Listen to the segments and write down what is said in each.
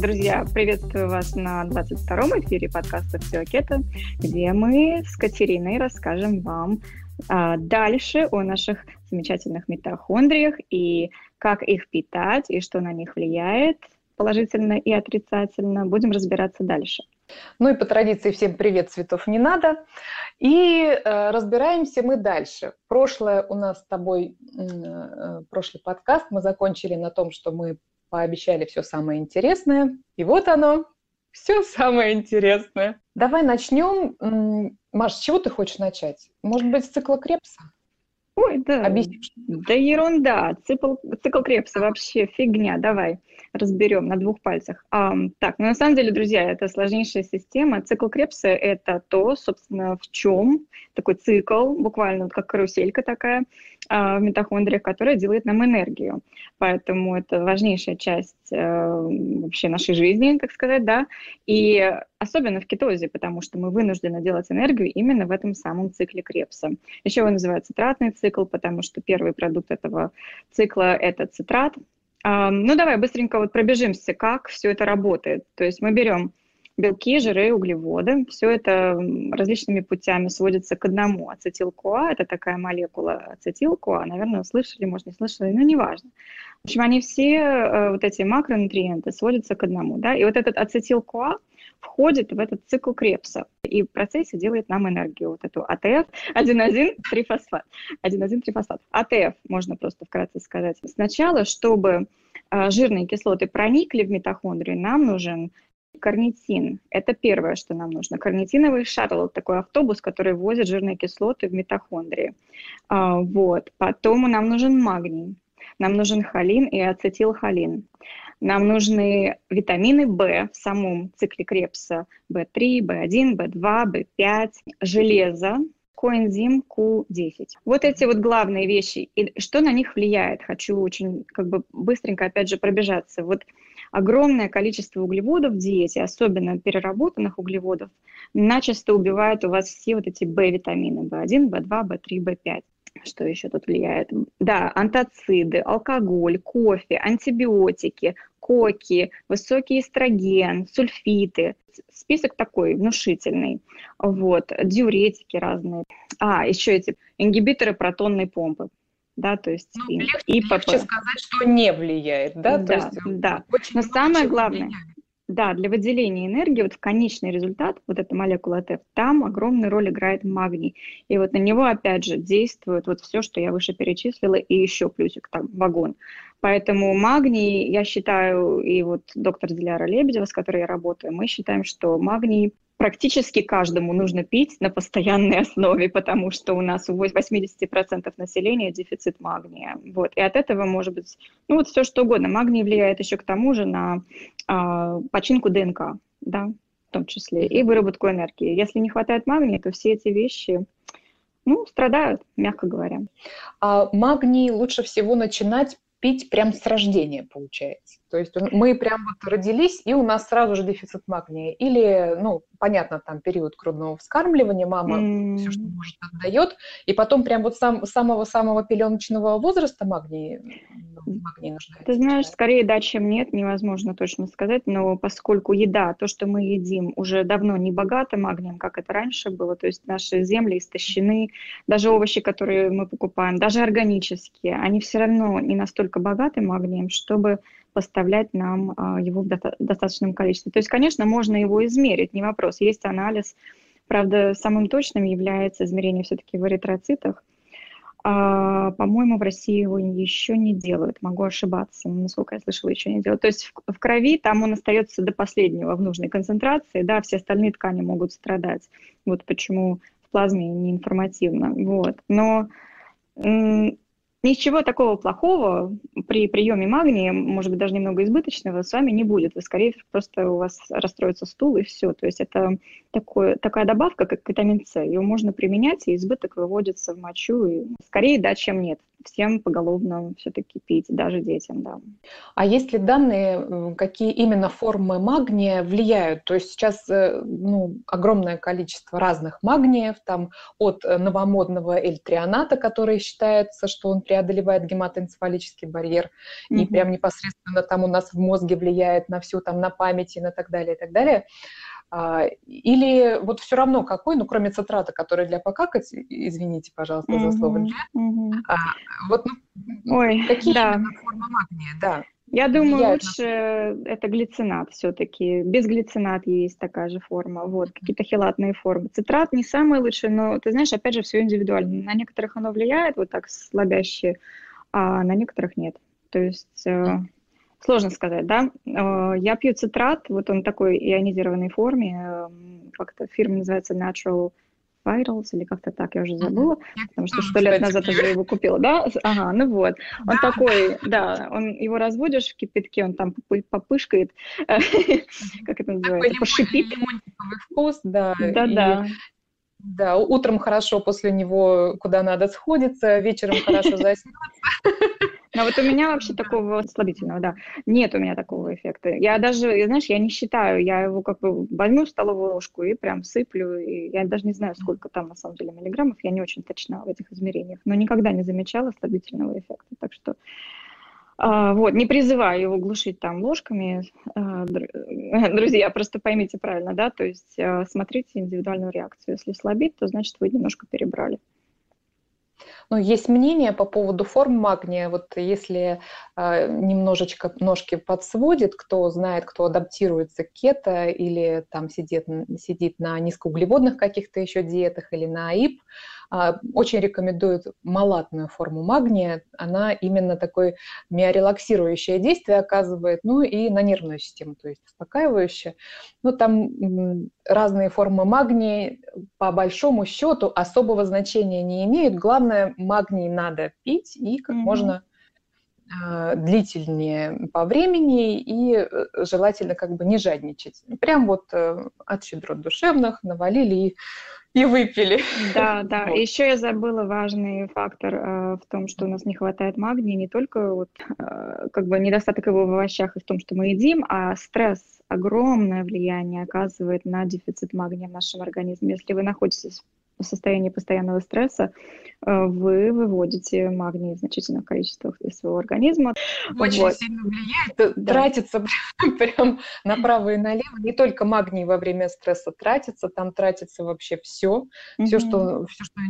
Друзья, приветствую вас на 22-м эфире подкаста «Все кето», где мы с Катериной расскажем вам а, дальше о наших замечательных митохондриях и как их питать, и что на них влияет положительно и отрицательно. Будем разбираться дальше. Ну и по традиции всем привет, цветов не надо. И э, разбираемся мы дальше. Прошлое у нас с тобой, э, прошлый подкаст мы закончили на том, что мы пообещали все самое интересное. И вот оно, все самое интересное. Давай начнем. Маш, с чего ты хочешь начать? Может быть, с цикла Крепса? Ой, да. Объяснишь? Да ерунда. Цикл, цикл Крепса вообще фигня. Давай разберем на двух пальцах. А, так, ну на самом деле, друзья, это сложнейшая система. Цикл Крепса – это то, собственно, в чем такой цикл, буквально вот как каруселька такая в митохондриях, которая делает нам энергию. Поэтому это важнейшая часть а, вообще нашей жизни, так сказать, да. И особенно в кетозе, потому что мы вынуждены делать энергию именно в этом самом цикле Крепса. Еще его называют цитратный цикл, потому что первый продукт этого цикла – это цитрат, ну, давай быстренько вот пробежимся, как все это работает. То есть мы берем белки, жиры, углеводы. Все это различными путями сводится к одному. Ацетил-КоА – это такая молекула ацетил-КоА. Наверное, слышали, может, не слышали, но неважно. В общем, они все, э, вот эти макронутриенты, сводятся к одному. Да? И вот этот ацетил-КоА – входит в этот цикл Кребса и в процессе делает нам энергию, вот эту АТФ, аденозинтрифосфат. Аденозинтрифосфат. АТФ, можно просто вкратце сказать. Сначала, чтобы а, жирные кислоты проникли в митохондрии, нам нужен карнитин. Это первое, что нам нужно. Карнитиновый шаттл, такой автобус, который возит жирные кислоты в митохондрии. А, вот. Потом нам нужен магний. Нам нужен холин и ацетилхолин. Нам нужны витамины В в самом цикле Крепса. В3, В1, В2, В5, железо, коэнзим Q10. Вот эти вот главные вещи. И что на них влияет? Хочу очень как бы быстренько опять же пробежаться. Вот огромное количество углеводов в диете, особенно переработанных углеводов, начисто убивает у вас все вот эти В-витамины, В1, В2, В3, В5. Что еще тут влияет? Да, антоциды, алкоголь, кофе, антибиотики, коки, высокий эстроген, сульфиты. Список такой внушительный. Вот, диуретики разные. А, еще эти ингибиторы протонной помпы. Да, то есть ну, легче, легче сказать, что не влияет, да? Да, есть, да. Но самое главное, влияет. Да, для выделения энергии, вот в конечный результат, вот эта молекула ТФ, там огромную роль играет магний. И вот на него, опять же, действует вот все, что я выше перечислила, и еще плюсик, там, вагон. Поэтому магний, я считаю, и вот доктор Диляра Лебедева, с которой я работаю, мы считаем, что магний практически каждому нужно пить на постоянной основе, потому что у нас у 80% населения дефицит магния. Вот. И от этого может быть, ну вот все что угодно. Магний влияет еще к тому же на а, починку ДНК, да, в том числе, и выработку энергии. Если не хватает магния, то все эти вещи, ну, страдают, мягко говоря. А магний лучше всего начинать пить прям с рождения, получается. То есть мы прям вот родились, и у нас сразу же дефицит магния. Или, ну, понятно, там период грудного вскармливания, мама mm. все, что может, отдает, и потом прям вот сам, самого-самого пеленочного возраста магний, магний нуждается. Ты знаешь, скорее да, чем нет, невозможно точно сказать, но поскольку еда, то, что мы едим, уже давно не богата магнием, как это раньше было, то есть наши земли истощены, даже овощи, которые мы покупаем, даже органические, они все равно не настолько богаты магнием, чтобы поставлять нам а, его в достаточном количестве. То есть, конечно, можно его измерить, не вопрос. Есть анализ. Правда, самым точным является измерение все-таки в эритроцитах. А, по-моему, в России его еще не делают. Могу ошибаться, насколько я слышала, еще не делают. То есть в крови там он остается до последнего в нужной концентрации, да, все остальные ткани могут страдать. Вот почему в плазме не информативно. Вот. Но Ничего такого плохого при приеме магния, может быть, даже немного избыточного, с вами не будет. Вы, скорее просто у вас расстроится стул и все. То есть это такое, такая добавка, как витамин С. Ее можно применять, и избыток выводится в мочу. И скорее да, чем нет. Всем поголовно все-таки пить, даже детям, да. А есть ли данные, какие именно формы магния влияют? То есть сейчас э, ну, огромное количество разных магниев, там от новомодного эльтрионата, который считается, что он преодолевает гематоэнцефалический барьер, mm-hmm. и прям непосредственно там у нас в мозге влияет на всю, там, на память и на так далее, и так далее. А, или вот все равно какой, ну, кроме цитрата, который для покакать, извините, пожалуйста, mm-hmm. за слово, mm-hmm. а, вот ну, Ой, какие да. формы магния, да. Я думаю, лучше на... это глицинат все-таки. Без глицинат есть такая же форма. Вот, какие-то хелатные формы. Цитрат не самый лучший, но, ты знаешь, опять же, все индивидуально. На некоторых оно влияет вот так слабяще, а на некоторых нет. То есть... Mm-hmm Сложно сказать, да. Э, я пью цитрат, вот он такой ионизированной форме, эм, как-то фирма называется Natural Vitals или как-то так, я уже забыла, mm-hmm. потому что сто лет назад уже его купила, да? Ага, ну вот. Он да. такой, да, он его разводишь в кипятке, он там попышкает, как это называется, пошипит. Вкус, да. Да-да. Да, утром хорошо после него куда надо сходиться, вечером хорошо заснется. Но вот у меня вообще такого слабительного, да, нет у меня такого эффекта. Я даже, знаешь, я не считаю, я его как бы возьму в столовую ложку и прям сыплю, и я даже не знаю, сколько там на самом деле миллиграммов, я не очень точна в этих измерениях, но никогда не замечала слабительного эффекта, так что а, вот, не призываю его глушить там ложками, а, друзья, просто поймите правильно, да, то есть а, смотрите индивидуальную реакцию. Если слабит, то значит вы немножко перебрали. Ну, есть мнение по поводу форм магния. Вот если э, немножечко ножки подсводит, кто знает, кто адаптируется к кето или там сидит, сидит на низкоуглеводных каких-то еще диетах или на АИП, а, очень рекомендуют малатную форму магния. Она именно такое миорелаксирующее действие оказывает, ну и на нервную систему, то есть успокаивающее. Ну там разные формы магния по большому счету особого значения не имеют. Главное, магний надо пить и как mm-hmm. можно а, длительнее по времени и э, желательно как бы не жадничать. Прям вот э, от щедрот душевных навалили и и выпили. Да, да. Вот. Еще я забыла важный фактор э, в том, что у нас не хватает магния, не только вот э, как бы недостаток его в овощах и в том, что мы едим, а стресс огромное влияние оказывает на дефицит магния в нашем организме. Если вы находитесь в состоянии постоянного стресса, э, вы выводите магний в значительных количествах из своего организма. Очень вот. сильно влияет, да. тратится прям, прям направо и налево. Не только магний во время стресса тратится, там тратится вообще все, mm-hmm. все, что, все, что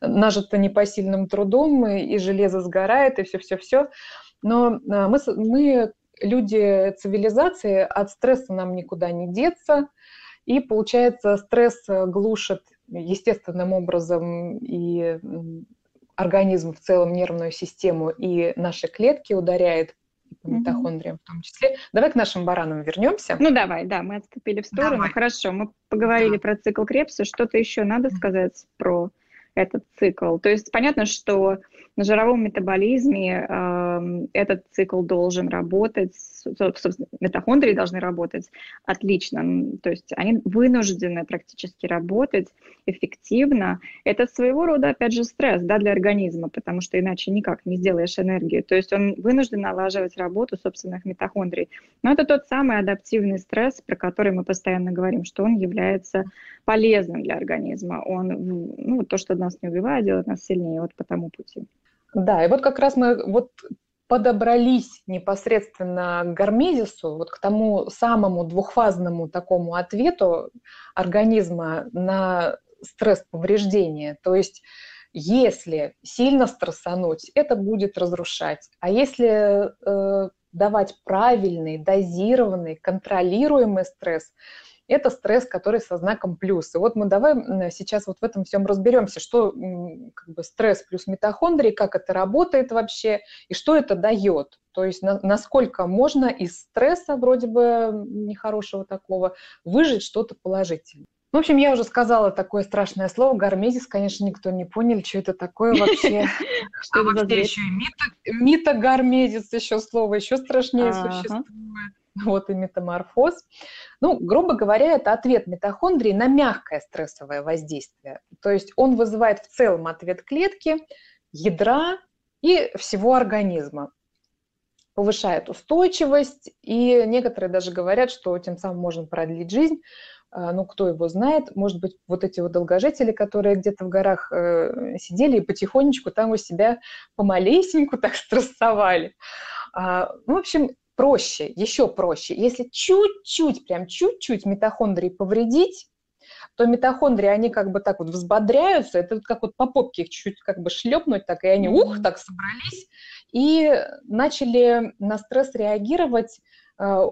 нажито непосильным трудом, и, и железо сгорает, и все-все-все. Но а, мы, мы люди цивилизации, от стресса нам никуда не деться, и получается стресс глушит естественным образом и организм в целом, нервную систему и наши клетки ударяет по митохондриям в том числе. Давай к нашим баранам вернемся. Ну давай, да, мы отступили в сторону. Давай. Хорошо, мы поговорили да. про цикл Крепса. Что-то еще надо сказать про этот цикл? То есть понятно, что на жировом метаболизме э, этот цикл должен работать, собственно, митохондрии должны работать отлично, то есть они вынуждены практически работать эффективно. Это своего рода, опять же, стресс да, для организма, потому что иначе никак не сделаешь энергию. То есть он вынужден налаживать работу собственных митохондрий. Но это тот самый адаптивный стресс, про который мы постоянно говорим, что он является полезным для организма. Он, ну, то, что нас не убивает, делает нас сильнее вот по тому пути. Да, и вот как раз мы вот подобрались непосредственно к гармезису, вот к тому самому двухфазному такому ответу организма на стресс-повреждение. То есть если сильно стрессануть, это будет разрушать. А если э, давать правильный, дозированный, контролируемый стресс, это стресс, который со знаком плюс. И вот мы давай сейчас вот в этом всем разберемся, что как бы стресс плюс митохондрии, как это работает вообще и что это дает. То есть на, насколько можно из стресса вроде бы нехорошего такого выжить что-то положительное. В общем, я уже сказала такое страшное слово. Гармезис, конечно, никто не понял, что это такое вообще. Что вообще еще и митогармезис, еще слово еще страшнее существует вот и метаморфоз. Ну, грубо говоря, это ответ митохондрии на мягкое стрессовое воздействие. То есть он вызывает в целом ответ клетки, ядра и всего организма. Повышает устойчивость, и некоторые даже говорят, что тем самым можно продлить жизнь. А, ну, кто его знает, может быть, вот эти вот долгожители, которые где-то в горах э, сидели и потихонечку там у себя помалесеньку так стрессовали. А, ну, в общем, проще, еще проще. Если чуть-чуть, прям чуть-чуть митохондрии повредить, то митохондрии, они как бы так вот взбодряются, это вот как вот по попке их чуть-чуть как бы шлепнуть, так и они, ух, так собрались, и начали на стресс реагировать, э,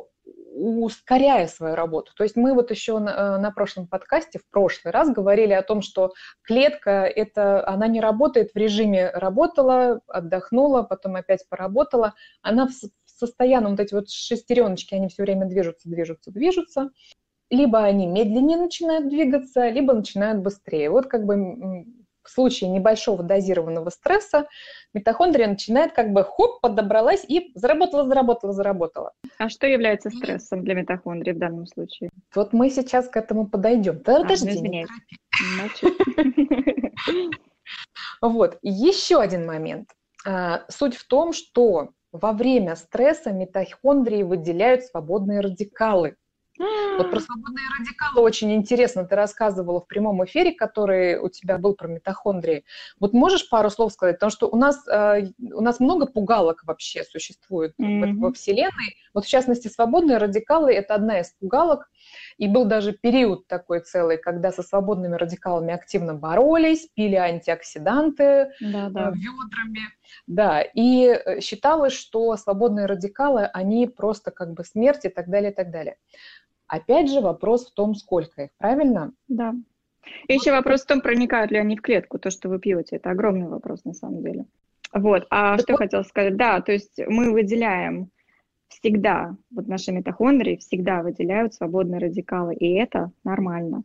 ускоряя свою работу. То есть мы вот еще на, э, на прошлом подкасте, в прошлый раз говорили о том, что клетка, это, она не работает в режиме работала, отдохнула, потом опять поработала. Она в состоянном, вот эти вот шестереночки, они все время движутся, движутся, движутся. Либо они медленнее начинают двигаться, либо начинают быстрее. Вот как бы в случае небольшого дозированного стресса митохондрия начинает как бы хоп, подобралась и заработала, заработала, заработала. А что является стрессом для митохондрии в данном случае? Вот мы сейчас к этому подойдем. Да, а, подожди, не Вот, еще один момент. А, суть в том, что во время стресса митохондрии выделяют свободные радикалы. Вот про свободные радикалы очень интересно. Ты рассказывала в прямом эфире, который у тебя был про митохондрии. Вот можешь пару слов сказать? Потому что у нас, э, у нас много пугалок вообще существует mm-hmm. во Вселенной. Вот в частности, свободные радикалы – это одна из пугалок. И был даже период такой целый, когда со свободными радикалами активно боролись, пили антиоксиданты да, да. ведрами. Да, и э, считалось, что свободные радикалы, они просто как бы смерть и так далее, и так далее. Опять же, вопрос в том, сколько их, правильно? Да. И еще вопрос в том, проникают ли они в клетку, то, что вы пьете. Это огромный вопрос на самом деле. Вот. А так что вот... хотела сказать? Да, то есть мы выделяем всегда, вот наши митохондрии всегда выделяют свободные радикалы, и это нормально.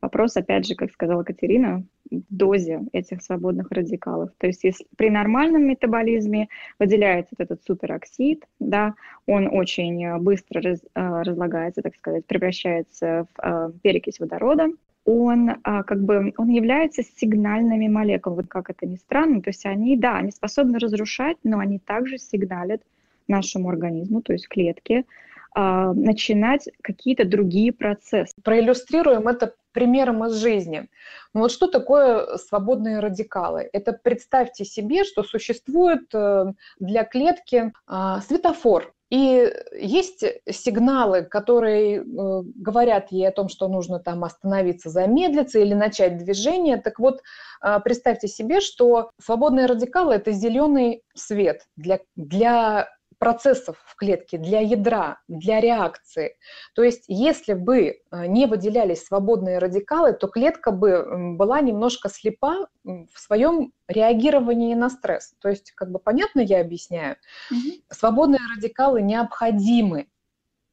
Вопрос, опять же, как сказала Катерина, в дозе этих свободных радикалов. То есть если при нормальном метаболизме выделяется вот этот супероксид, да, он очень быстро раз, э, разлагается, так сказать, превращается в э, перекись водорода, он а, как бы он является сигнальными молекулами, как это ни странно, то есть они, да, они способны разрушать, но они также сигналят нашему организму, то есть клетке, а, начинать какие-то другие процессы. Проиллюстрируем это примером из жизни. Ну вот что такое свободные радикалы? Это представьте себе, что существует э, для клетки а, светофор. И есть сигналы, которые э, говорят ей о том, что нужно там остановиться, замедлиться или начать движение. Так вот, а, представьте себе, что свободные радикалы – это зеленый свет для, для процессов в клетке, для ядра, для реакции. То есть если бы э, не выделялись свободные радикалы, то клетка бы была немножко слепа в своем реагировании на стресс. То есть, как бы понятно я объясняю, mm-hmm. свободные радикалы необходимы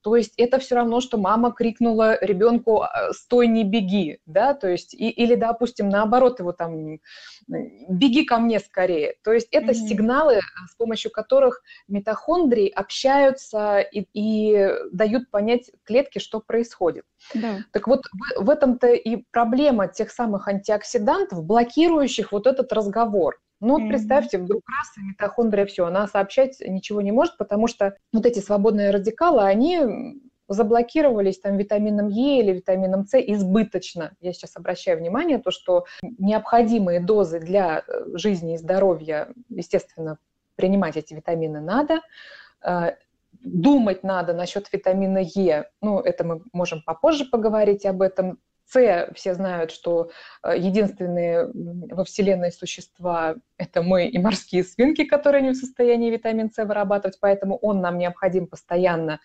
то есть это все равно, что мама крикнула ребенку «А, «стой, не беги», да, то есть, и, или, допустим, наоборот, его там «беги ко мне скорее». То есть это mm-hmm. сигналы, с помощью которых митохондрии общаются и, и дают понять клетке, что происходит. Да. Так вот, в, в этом-то и проблема тех самых антиоксидантов, блокирующих вот этот разговор. Ну вот mm-hmm. представьте, вдруг раз и митохондрия все, она сообщать ничего не может, потому что вот эти свободные радикалы, они заблокировались там витамином Е или витамином С избыточно. Я сейчас обращаю внимание, то, что необходимые дозы для э, жизни и здоровья, естественно, принимать эти витамины надо. Э, думать надо насчет витамина Е, ну, это мы можем попозже поговорить об этом. С, все знают, что э, единственные во Вселенной существа – это мы и морские свинки, которые не в состоянии витамин С вырабатывать, поэтому он нам необходим постоянно,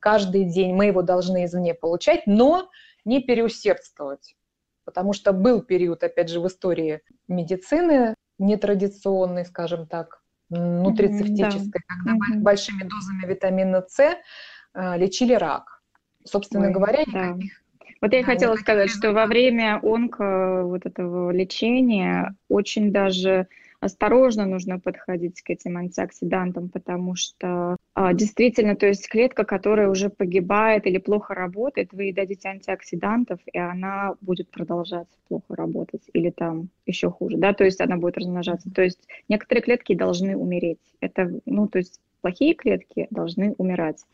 каждый день мы его должны извне получать, но не переусердствовать. Потому что был период, опять же, в истории медицины нетрадиционный, скажем так, нутрицептической, mm-hmm, когда mm-hmm. большими дозами витамина С э, лечили рак. Собственно Ой, говоря, никаких вот я да, хотела сказать, что во время онко вот этого лечения очень даже осторожно нужно подходить к этим антиоксидантам, потому что а, действительно, то есть клетка, которая уже погибает или плохо работает, вы ей дадите антиоксидантов, и она будет продолжать плохо работать, или там еще хуже, да, то есть она будет размножаться. То есть некоторые клетки должны умереть. Это, ну, то есть плохие клетки должны умирать.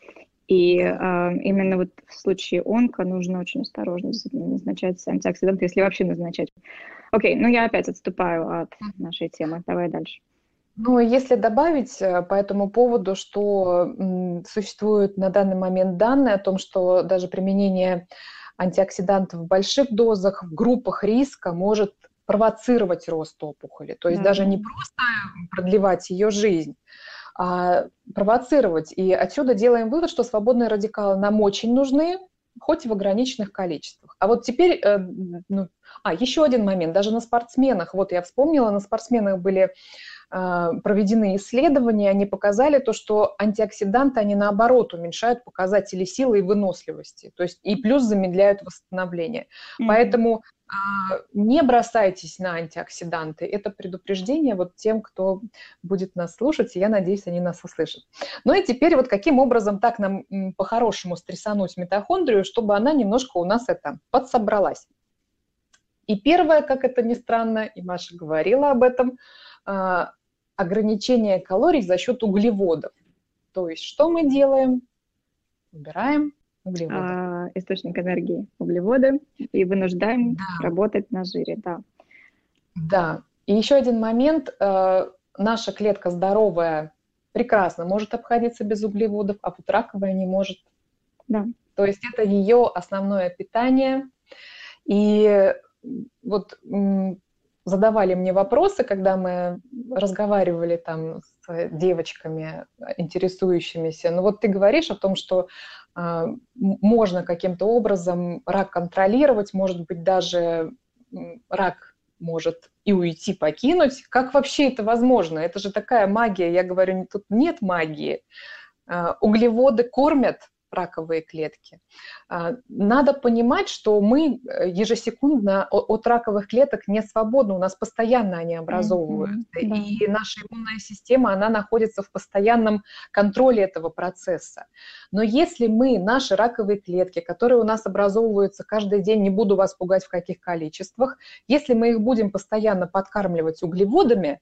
И э, именно вот в случае онко нужно очень осторожно назначать антиоксиданты, если вообще назначать. Окей, ну я опять отступаю от нашей темы. Давай дальше. Ну, если добавить э, по этому поводу, что существуют на данный момент данные о том, что даже применение антиоксидантов в больших дозах, в группах риска может провоцировать рост опухоли. То есть да. даже не просто продлевать ее жизнь, а провоцировать. И отсюда делаем вывод, что свободные радикалы нам очень нужны, хоть и в ограниченных количествах. А вот теперь, э, ну, а, еще один момент, даже на спортсменах, вот я вспомнила, на спортсменах были э, проведены исследования, они показали то, что антиоксиданты, они наоборот уменьшают показатели силы и выносливости, то есть и плюс замедляют восстановление. Mm-hmm. Поэтому не бросайтесь на антиоксиданты. Это предупреждение вот тем, кто будет нас слушать, и я надеюсь, они нас услышат. Ну и теперь вот каким образом так нам по-хорошему стрессануть митохондрию, чтобы она немножко у нас это подсобралась. И первое, как это ни странно, и Маша говорила об этом, а, ограничение калорий за счет углеводов. То есть что мы делаем? Убираем углеводы. А, источник энергии углеводы и вынуждаем да. работать на жире, да. Да. И еще один момент. Э, наша клетка здоровая прекрасно может обходиться без углеводов, а вот раковая не может. Да. То есть это ее основное питание. И вот задавали мне вопросы, когда мы разговаривали там с девочками, интересующимися. Ну вот ты говоришь о том, что можно каким-то образом рак контролировать, может быть, даже рак может и уйти, покинуть. Как вообще это возможно? Это же такая магия. Я говорю, тут нет магии. Э, углеводы кормят раковые клетки. А, надо понимать, что мы э, ежесекундно от раковых клеток не свободны, у нас постоянно они образовываются, mm-hmm, и наша иммунная система, она находится в постоянном контроле этого процесса. Но если мы наши раковые клетки, которые у нас образовываются каждый день, не буду вас пугать в каких количествах, если мы их будем постоянно подкармливать углеводами,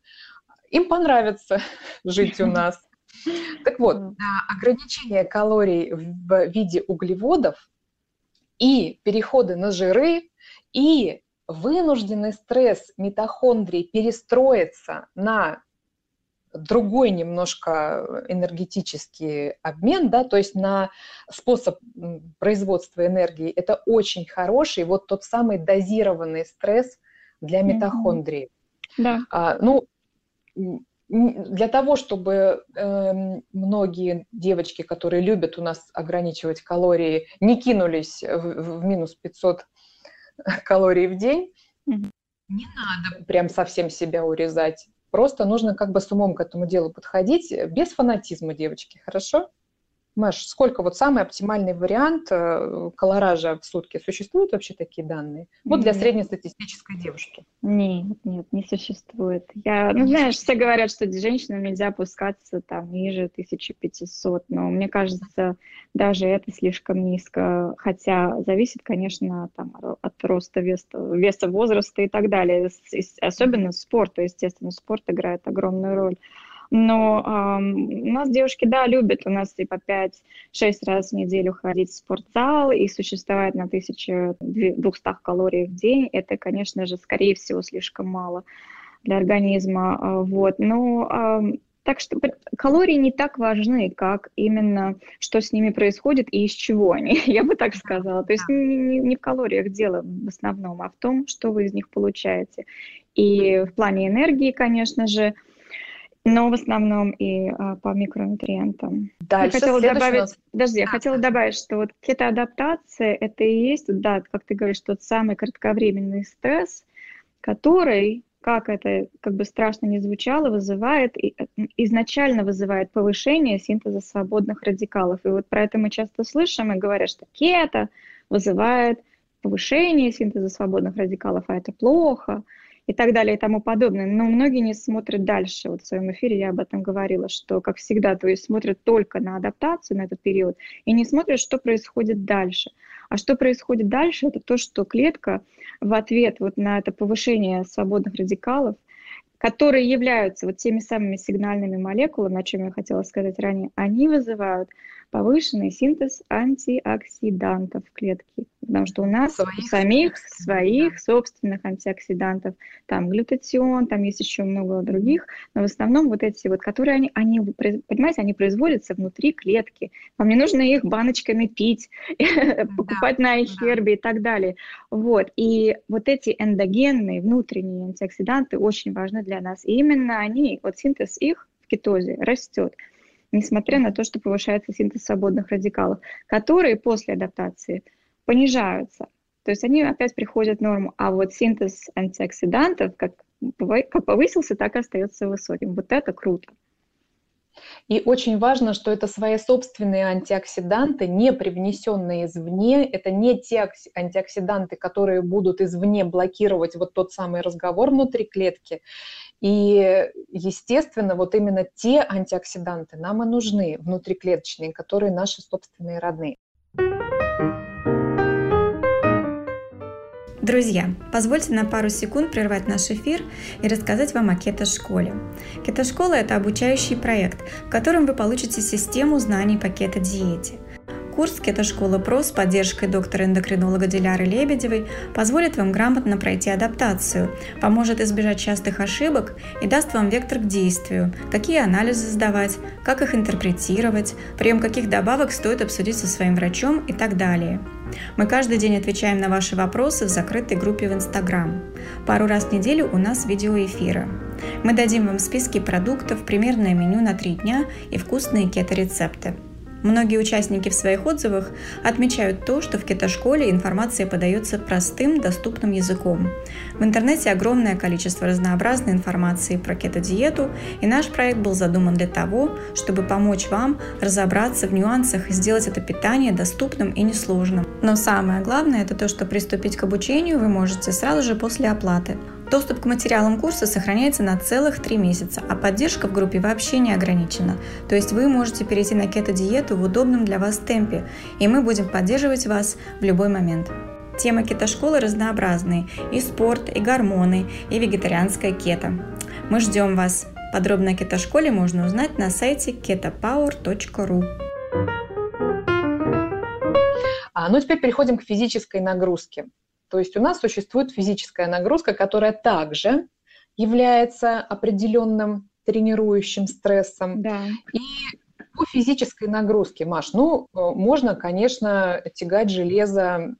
им понравится жить у нас. Так вот, ограничение калорий в виде углеводов и переходы на жиры и вынужденный стресс митохондрий перестроиться на другой немножко энергетический обмен, да, то есть на способ производства энергии, это очень хороший, вот тот самый дозированный стресс для митохондрии. Да. А, ну, для того, чтобы э, многие девочки, которые любят у нас ограничивать калории, не кинулись в, в минус 500 калорий в день, mm-hmm. не надо прям совсем себя урезать. Просто нужно как бы с умом к этому делу подходить, без фанатизма, девочки, хорошо? Маш, сколько вот самый оптимальный вариант э, колоража в сутки? Существуют вообще такие данные? Вот для среднестатистической девушки. Нет, нет, не существует. Я, ну, знаешь, все говорят, что женщинам нельзя опускаться там ниже 1500, но мне кажется, даже это слишком низко, хотя зависит, конечно, там, от роста веса, веса возраста и так далее. Особенно спорт, естественно, спорт играет огромную роль. Но э, у нас девушки, да, любят у нас и по 5-6 раз в неделю ходить в спортзал и существовать на 1200 калорий в день. Это, конечно же, скорее всего, слишком мало для организма. А, вот. Но э, так что калории не так важны, как именно что с ними происходит и из чего они, я бы так сказала. То есть не, не в калориях дело в основном, а в том, что вы из них получаете. И в плане энергии, конечно же, но в основном и а, по микронутриентам. Дальше, я хотела добавить, нас... подожди, я хотела добавить, что вот кетоадаптация это и есть, да, как ты говоришь, тот самый кратковременный стресс, который, как это как бы страшно не звучало, вызывает, изначально вызывает повышение синтеза свободных радикалов. И вот про это мы часто слышим и говорят, что кето вызывает повышение синтеза свободных радикалов, а это плохо. И так далее и тому подобное. Но многие не смотрят дальше. Вот в своем эфире я об этом говорила, что, как всегда, то есть смотрят только на адаптацию на этот период и не смотрят, что происходит дальше. А что происходит дальше, это то, что клетка в ответ вот на это повышение свободных радикалов которые являются вот теми самыми сигнальными молекулами, о чем я хотела сказать ранее, они вызывают повышенный синтез антиоксидантов в клетке, потому что у нас своих, самих своих да. собственных антиоксидантов, там глютатион, там есть еще много других, но в основном вот эти вот, которые они, они понимаете, они производятся внутри клетки, вам не нужно их баночками пить, покупать на iHerb и так далее, вот, и вот эти эндогенные внутренние антиоксиданты очень важны для нас, и именно они, вот синтез их в кетозе растет, несмотря на то, что повышается синтез свободных радикалов, которые после адаптации понижаются. То есть они опять приходят в норму, а вот синтез антиоксидантов как, как повысился, так и остается высоким. Вот это круто. И очень важно, что это свои собственные антиоксиданты, не привнесенные извне. Это не те антиоксиданты, которые будут извне блокировать вот тот самый разговор внутри клетки. И, естественно, вот именно те антиоксиданты нам и нужны, внутриклеточные, которые наши собственные родные. Друзья, позвольте на пару секунд прервать наш эфир и рассказать вам о кето-школе. Кето-школа – это обучающий проект, в котором вы получите систему знаний по кето-диете – Курс «Кето-школа ПРО» с поддержкой доктора-эндокринолога Диляры Лебедевой позволит вам грамотно пройти адаптацию, поможет избежать частых ошибок и даст вам вектор к действию, какие анализы сдавать, как их интерпретировать, прием каких добавок стоит обсудить со своим врачом и так далее. Мы каждый день отвечаем на ваши вопросы в закрытой группе в Инстаграм. Пару раз в неделю у нас видеоэфиры. Мы дадим вам списки продуктов, примерное меню на три дня и вкусные кето-рецепты. Многие участники в своих отзывах отмечают то, что в кетошколе информация подается простым, доступным языком. В интернете огромное количество разнообразной информации про кето-диету, и наш проект был задуман для того, чтобы помочь вам разобраться в нюансах и сделать это питание доступным и несложным. Но самое главное – это то, что приступить к обучению вы можете сразу же после оплаты. Доступ к материалам курса сохраняется на целых три месяца, а поддержка в группе вообще не ограничена. То есть вы можете перейти на кето-диету в удобном для вас темпе, и мы будем поддерживать вас в любой момент. Темы кето-школы разнообразные – и спорт, и гормоны, и вегетарианская кето. Мы ждем вас. Подробно о кето-школе можно узнать на сайте ketopower.ru. А, ну, теперь переходим к физической нагрузке. То есть у нас существует физическая нагрузка, которая также является определенным тренирующим стрессом. Да. И по физической нагрузке, Маш, ну, э, можно, конечно, тягать железо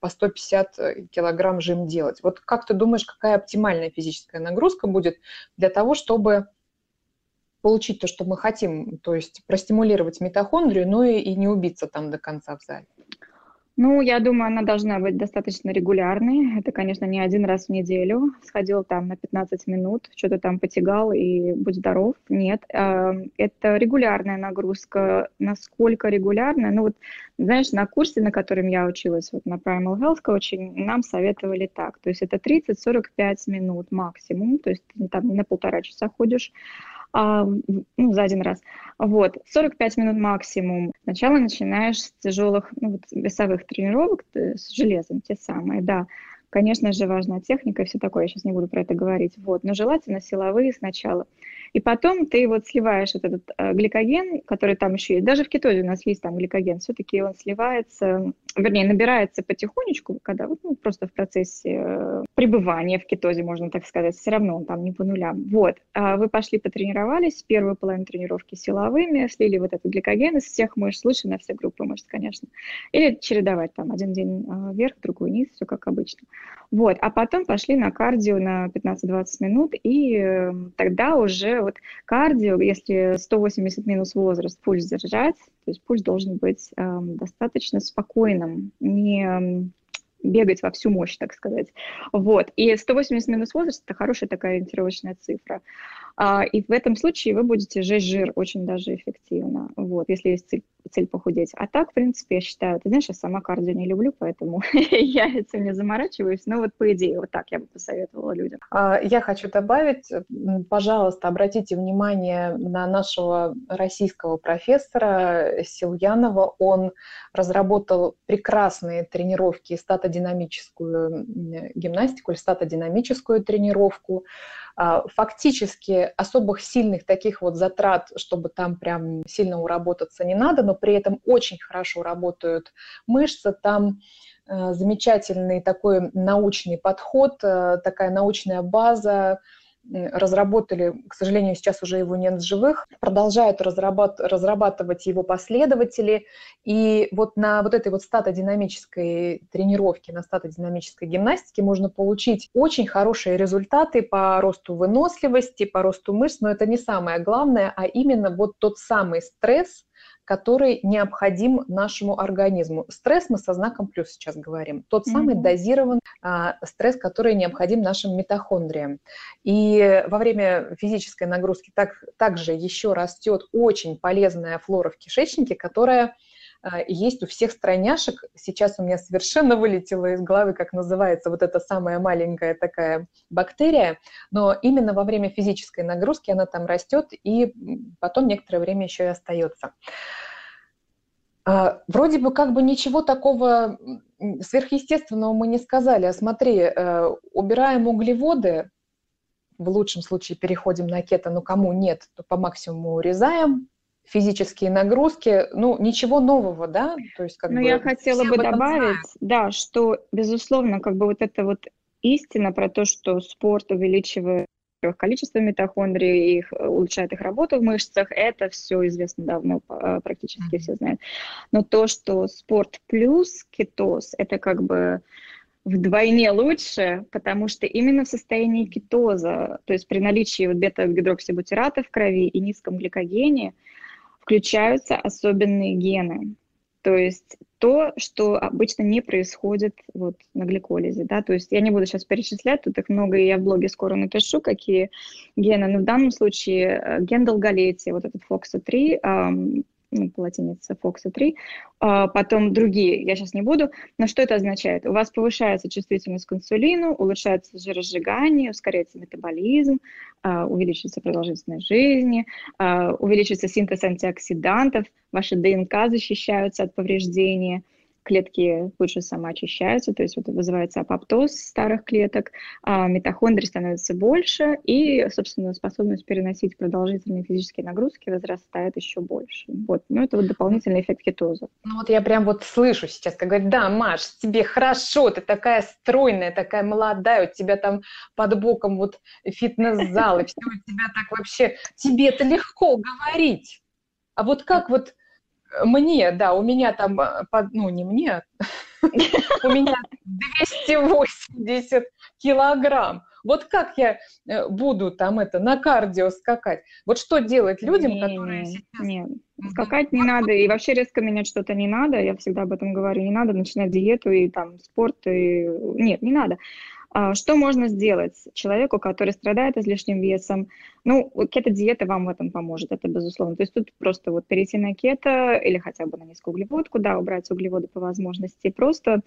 по 150 килограмм жим делать. Вот как ты думаешь, какая оптимальная физическая нагрузка будет для того, чтобы получить то, что мы хотим, то есть простимулировать митохондрию, но и, и не убиться там до конца в зале? Ну, я думаю, она должна быть достаточно регулярной. Это, конечно, не один раз в неделю. Сходил там на 15 минут, что-то там потягал и будь здоров. Нет, а, это регулярная нагрузка. Насколько регулярная? Ну вот, знаешь, на курсе, на котором я училась, вот на Primal Health Coaching, нам советовали так. То есть это 30-45 минут максимум. То есть ты там на полтора часа ходишь а, ну, за один раз. Вот, 45 минут максимум. Сначала начинаешь с тяжелых, ну, вот, весовых тренировок с железом, те самые, да. Конечно же, важна техника и все такое, я сейчас не буду про это говорить. Вот, но желательно силовые сначала. И потом ты вот сливаешь этот э, гликоген, который там еще есть. Даже в кетозе у нас есть там гликоген. Все-таки он сливается, вернее, набирается потихонечку, когда вот, ну, просто в процессе э, пребывания в кетозе, можно так сказать. Все равно он там не по нулям. Вот. А вы пошли потренировались, первую половину тренировки силовыми, слили вот этот гликоген из всех мышц, лучше на все группы мышц, конечно. Или чередовать там один день э, вверх, другой вниз, все как обычно. Вот. А потом пошли на кардио на 15-20 минут, и э, тогда уже вот кардио, если 180 минус возраст, пульс держать, то есть пульс должен быть э, достаточно спокойным, не э, бегать во всю мощь, так сказать. Вот. И 180 минус возраст – это хорошая такая ориентировочная цифра. А, и в этом случае вы будете сжечь жир очень даже эффективно, вот, если есть цель, цель похудеть. А так, в принципе, я считаю, ты знаешь, я сама кардио не люблю, поэтому я этим не заморачиваюсь, но вот по идее вот так я бы посоветовала людям. А, я хочу добавить, пожалуйста, обратите внимание на нашего российского профессора Силуянова. Он разработал прекрасные тренировки, статодинамическую гимнастику или статодинамическую тренировку. А, фактически особых сильных таких вот затрат, чтобы там прям сильно уработаться не надо, но при этом очень хорошо работают мышцы, там э, замечательный такой научный подход, э, такая научная база, разработали, к сожалению, сейчас уже его нет в живых, продолжают разрабат разрабатывать его последователи. И вот на вот этой вот статодинамической тренировке, на статодинамической гимнастике можно получить очень хорошие результаты по росту выносливости, по росту мышц, но это не самое главное, а именно вот тот самый стресс, который необходим нашему организму. Стресс мы со знаком плюс сейчас говорим. Тот самый mm-hmm. дозированный а, стресс, который необходим нашим митохондриям. И во время физической нагрузки так, также еще растет очень полезная флора в кишечнике, которая есть у всех страняшек. Сейчас у меня совершенно вылетело из головы, как называется вот эта самая маленькая такая бактерия, но именно во время физической нагрузки она там растет и потом некоторое время еще и остается. А, вроде бы как бы ничего такого сверхъестественного мы не сказали. А смотри, э, убираем углеводы, в лучшем случае переходим на кето, но кому нет, то по максимуму урезаем, физические нагрузки, ну, ничего нового, да? То есть, как ну, бы, я хотела бы добавить, знают. да, что, безусловно, как бы вот это вот истина про то, что спорт увеличивает количество митохондрий, их, улучшает их работу в мышцах, это все известно давно, э, практически mm-hmm. все знают. Но то, что спорт плюс кетоз, это как бы вдвойне лучше, потому что именно в состоянии кетоза, то есть при наличии вот бета-гидроксибутирата в крови и низком гликогене, включаются особенные гены. То есть то, что обычно не происходит вот на гликолизе, да, то есть я не буду сейчас перечислять, тут их много, и я в блоге скоро напишу, какие гены, но в данном случае э, ген долголетия, вот этот FOXO3, ну, по латинице FOXO3, а, потом другие, я сейчас не буду, но что это означает? У вас повышается чувствительность к инсулину, улучшается жиросжигание, ускоряется метаболизм, а, увеличивается продолжительность жизни, а, увеличивается синтез антиоксидантов, ваши ДНК защищаются от повреждения, клетки лучше самоочищаются, то есть вот вызывается апоптоз старых клеток, а митохондрий становится больше, и, собственно, способность переносить продолжительные физические нагрузки возрастает еще больше. Вот, ну это вот дополнительный эффект кетоза. Ну вот я прям вот слышу сейчас, как говорят, да, Маш, тебе хорошо, ты такая стройная, такая молодая, у тебя там под боком вот фитнес-зал, и все у тебя так вообще, тебе это легко говорить. А вот как вот мне, да, у меня там, э, ну не мне, у меня 280 килограмм. Вот как я э, буду там это на кардио скакать? Вот что делать людям, не, которые сейчас... Нет, скакать не надо, и вообще резко менять что-то не надо, я всегда об этом говорю, не надо начинать диету и там спорт, и... нет, не надо. А, что можно сделать человеку, который страдает излишним весом? Ну, кето-диета вам в этом поможет, это безусловно. То есть тут просто вот перейти на кето или хотя бы на низкоуглеводку, да, убрать углеводы по возможности, просто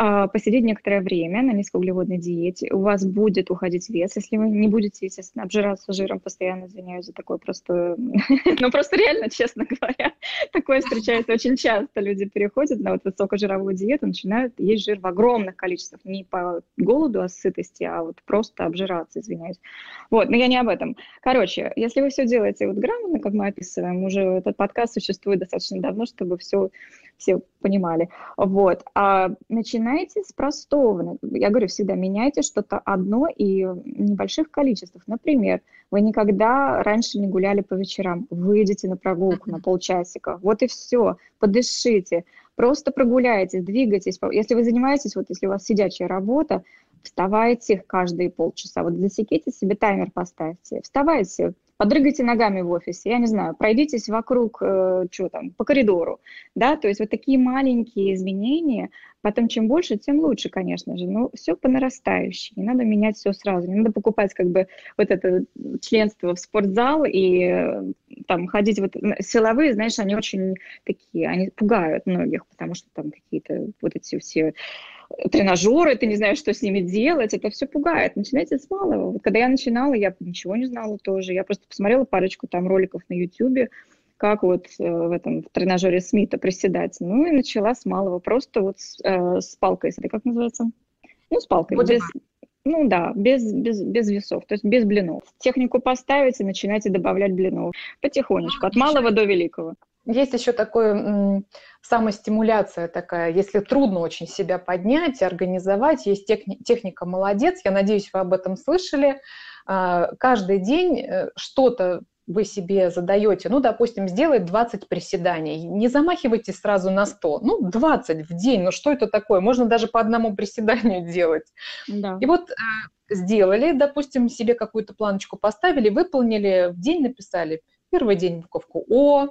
э, посидеть некоторое время на низкоуглеводной диете. У вас будет уходить вес, если вы не будете, естественно, обжираться жиром, постоянно извиняюсь за такое просто, ну просто реально, честно говоря, такое встречается очень часто. Люди переходят на вот высокожировую диету, начинают есть жир в огромных количествах, не по голоду, от сытости, а вот просто обжираться, извиняюсь. Вот, но я не об этом. Короче, если вы все делаете вот грамотно, как мы описываем, уже этот подкаст существует достаточно давно, чтобы все, все понимали. Вот. А начинайте с простого. Я говорю всегда, меняйте что-то одно и в небольших количествах. Например, вы никогда раньше не гуляли по вечерам. Выйдите на прогулку на полчасика. Вот и все. Подышите. Просто прогуляйтесь, двигайтесь. Если вы занимаетесь, вот если у вас сидячая работа, вставайте каждые полчаса. Вот засеките себе таймер, поставьте. Вставайте подрыгайте ногами в офисе, я не знаю, пройдитесь вокруг, э, что там, по коридору, да, то есть вот такие маленькие изменения, потом чем больше, тем лучше, конечно же, но все по нарастающей, не надо менять все сразу, не надо покупать как бы вот это членство в спортзал и э, там ходить вот силовые, знаешь, они очень такие, они пугают многих, потому что там какие-то вот эти все тренажеры, ты не знаешь, что с ними делать, это все пугает. Начинайте с малого. Вот когда я начинала, я ничего не знала тоже. Я просто посмотрела парочку там роликов на YouTube, как вот э, в этом в тренажере Смита приседать. Ну и начала с малого, просто вот с, э, с палкой, это как называется? Ну, с палкой, без, ну да, без, без, без весов, то есть без блинов. Технику поставите, начинайте добавлять блинов потихонечку, от малого до великого. Есть еще такое самостимуляция такая, если трудно очень себя поднять, организовать, есть техни- техника «молодец», я надеюсь, вы об этом слышали. А, каждый день э, что-то вы себе задаете, ну, допустим, сделать 20 приседаний, не замахивайтесь сразу на 100, ну, 20 в день, ну, что это такое? Можно даже по одному приседанию делать. Да. И вот э, сделали, допустим, себе какую-то планочку поставили, выполнили, в день написали первый день буковку О,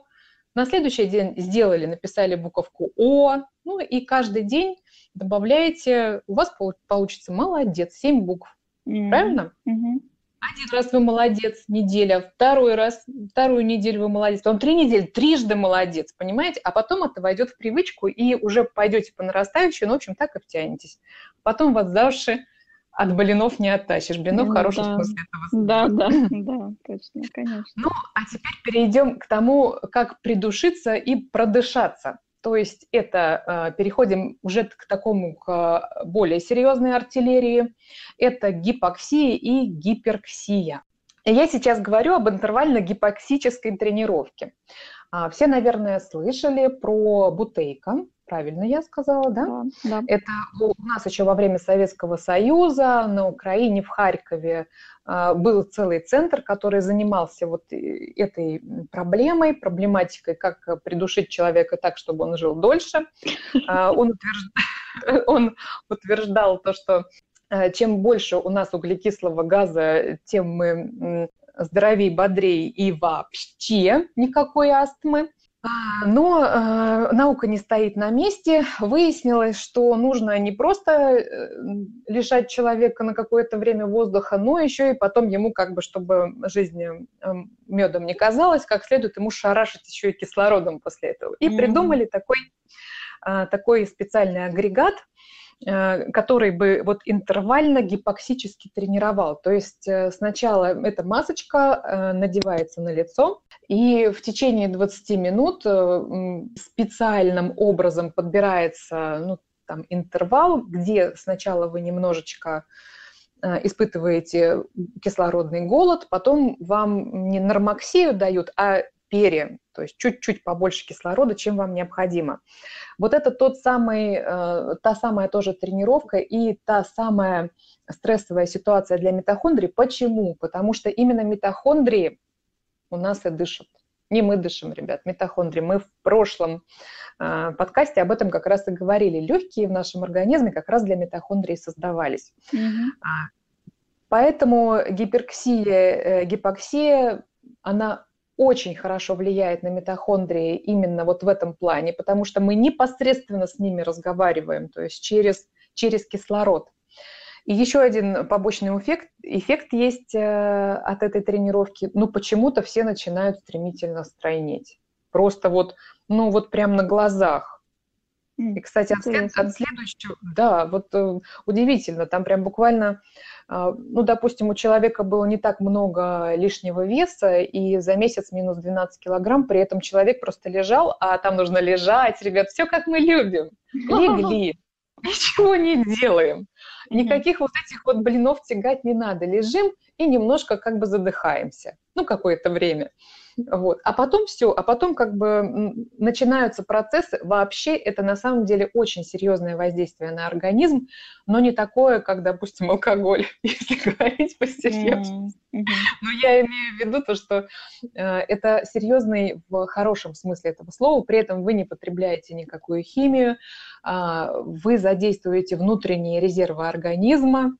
на следующий день сделали, написали буковку О, ну и каждый день добавляете, у вас получится молодец, 7 букв. Mm-hmm. Правильно? Mm-hmm. Один раз вы молодец, неделя, второй раз, вторую неделю вы молодец, потом три недели, трижды молодец, понимаете? А потом это войдет в привычку, и уже пойдете по нарастающей, ну, в общем, так и втянетесь. Потом вас дальше от блинов не оттащишь. Блинов в хорошем да. смысле этого. Да, да, да, точно, конечно. Ну, а теперь перейдем к тому, как придушиться и продышаться. То есть это э, переходим уже к такому к более серьезной артиллерии. Это гипоксия и гиперксия. Я сейчас говорю об интервально-гипоксической тренировке. А, все, наверное, слышали про Бутейка правильно я сказала, да? Да, да. Это у нас еще во время Советского Союза на Украине, в Харькове а, был целый центр, который занимался вот этой проблемой, проблематикой, как придушить человека так, чтобы он жил дольше. А, он, утверждал, он утверждал то, что а, чем больше у нас углекислого газа, тем мы здоровей, бодрей и вообще никакой астмы. А, но э, наука не стоит на месте. Выяснилось, что нужно не просто э, лишать человека на какое-то время воздуха, но еще и потом ему, как бы, чтобы жизнь э, медом не казалась, как следует ему шарашить еще и кислородом после этого. И mm-hmm. придумали такой, э, такой специальный агрегат, э, который бы вот интервально гипоксически тренировал. То есть э, сначала эта масочка надевается на лицо, и в течение 20 минут э, специальным образом подбирается ну, там, интервал, где сначала вы немножечко э, испытываете кислородный голод, потом вам не нормоксию дают, а пере, то есть чуть-чуть побольше кислорода, чем вам необходимо. Вот это тот самый, э, та самая тоже тренировка и та самая стрессовая ситуация для митохондрий. Почему? Потому что именно митохондрии у нас и дышат. Не мы дышим, ребят, митохондрии. Мы в прошлом э, подкасте об этом как раз и говорили. Легкие в нашем организме как раз для митохондрий создавались. Mm-hmm. Поэтому гиперксия, э, гипоксия, она очень хорошо влияет на митохондрии именно вот в этом плане, потому что мы непосредственно с ними разговариваем, то есть через, через кислород. И еще один побочный эффект, эффект есть э, от этой тренировки. Ну, почему-то все начинают стремительно стройнеть. Просто вот, ну, вот прям на глазах. И, кстати, от, след, от следующего, да, вот э, удивительно, там прям буквально, э, ну, допустим, у человека было не так много лишнего веса, и за месяц минус 12 килограмм, при этом человек просто лежал, а там нужно лежать, ребят, все как мы любим. Легли, ничего не делаем. Никаких вот этих вот блинов тягать не надо. Лежим и немножко как бы задыхаемся. Ну, какое-то время. Вот. А потом все, а потом как бы начинаются процессы. Вообще это на самом деле очень серьезное воздействие на организм, но не такое, как, допустим, алкоголь, если говорить по серьезности. Mm-hmm. Но я имею в виду то, что э, это серьезный в хорошем смысле этого слова, при этом вы не потребляете никакую химию, э, вы задействуете внутренние резервы организма,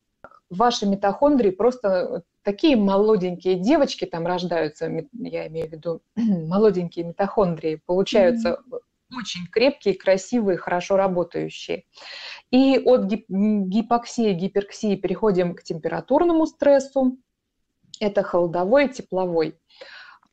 ваши митохондрии просто такие молоденькие девочки там рождаются, я имею в виду молоденькие митохондрии, получаются mm-hmm. очень крепкие, красивые, хорошо работающие. И от гипоксии, гиперксии переходим к температурному стрессу. Это холодовой, тепловой.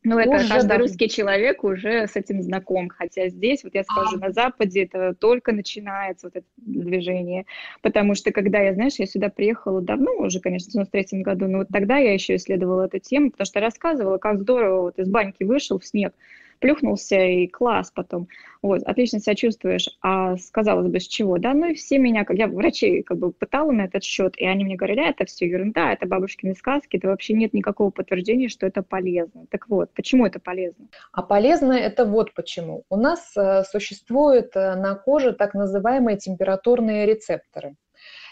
Ну, это уже каждый да. русский человек уже с этим знаком. Хотя здесь, вот я скажу, а. на Западе это только начинается вот это движение. Потому что когда я, знаешь, я сюда приехала давно уже, конечно, в 93 году, но вот тогда я еще исследовала эту тему, потому что рассказывала, как здорово вот из баньки вышел в снег, плюхнулся и класс потом. Вот, отлично себя чувствуешь. А казалось бы, с чего? Да, ну и все меня, я врачей как бы пытала на этот счет, и они мне говорили, это все ерунда, это бабушкины сказки, это вообще нет никакого подтверждения, что это полезно. Так вот, почему это полезно? А полезно это вот почему. У нас э, существуют э, на коже так называемые температурные рецепторы.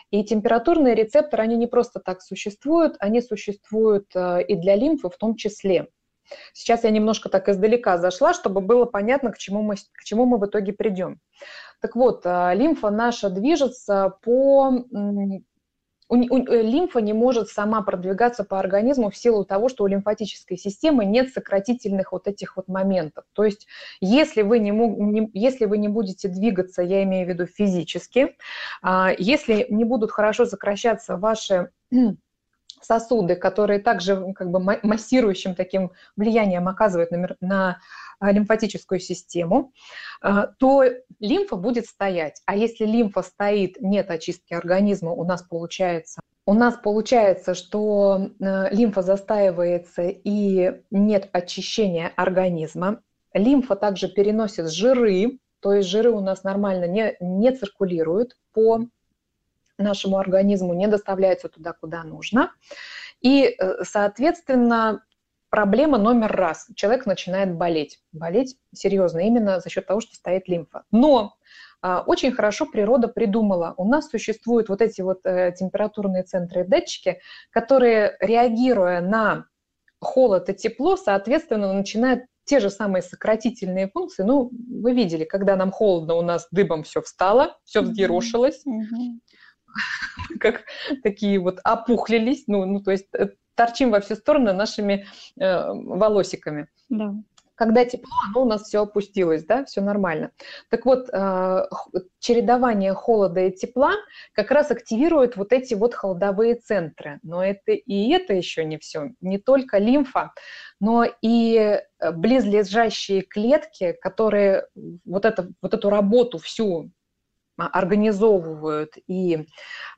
И температурные рецепторы, они не просто так существуют, они существуют э, и для лимфы в том числе. Сейчас я немножко так издалека зашла, чтобы было понятно, к чему мы, к чему мы в итоге придем. Так вот, э, лимфа наша движется по... Э, лимфа не может сама продвигаться по организму в силу того, что у лимфатической системы нет сократительных вот этих вот моментов. То есть если вы не, не, если вы не будете двигаться, я имею в виду физически, а, если не будут хорошо сокращаться ваши сосуды, которые также как бы массирующим таким влиянием оказывают на, на а, лимфатическую систему, а, то лимфа будет стоять. А если лимфа стоит, нет очистки организма, у нас получается у нас получается, что э, лимфа застаивается и нет очищения организма. Лимфа также переносит жиры, то есть жиры у нас нормально не, не циркулируют по нашему организму не доставляются туда, куда нужно. И, э, соответственно, проблема номер раз. Человек начинает болеть. Болеть серьезно, именно за счет того, что стоит лимфа. Но а, очень хорошо природа придумала. У нас существуют вот эти вот э, температурные центры и датчики, которые, реагируя на холод и тепло, соответственно, начинают те же самые сократительные функции. Ну, вы видели, когда нам холодно, у нас дыбом все встало, все взъерошилось. Mm-hmm. как такие вот опухлились, ну, ну то есть э, торчим во все стороны нашими э, волосиками. Да. Когда тепло, оно у нас все опустилось, да, все нормально. Так вот, э, чередование холода и тепла как раз активирует вот эти вот холодовые центры. Но это и это еще не все. Не только лимфа, но и э, близлежащие клетки, которые вот, это, вот эту работу всю организовывают и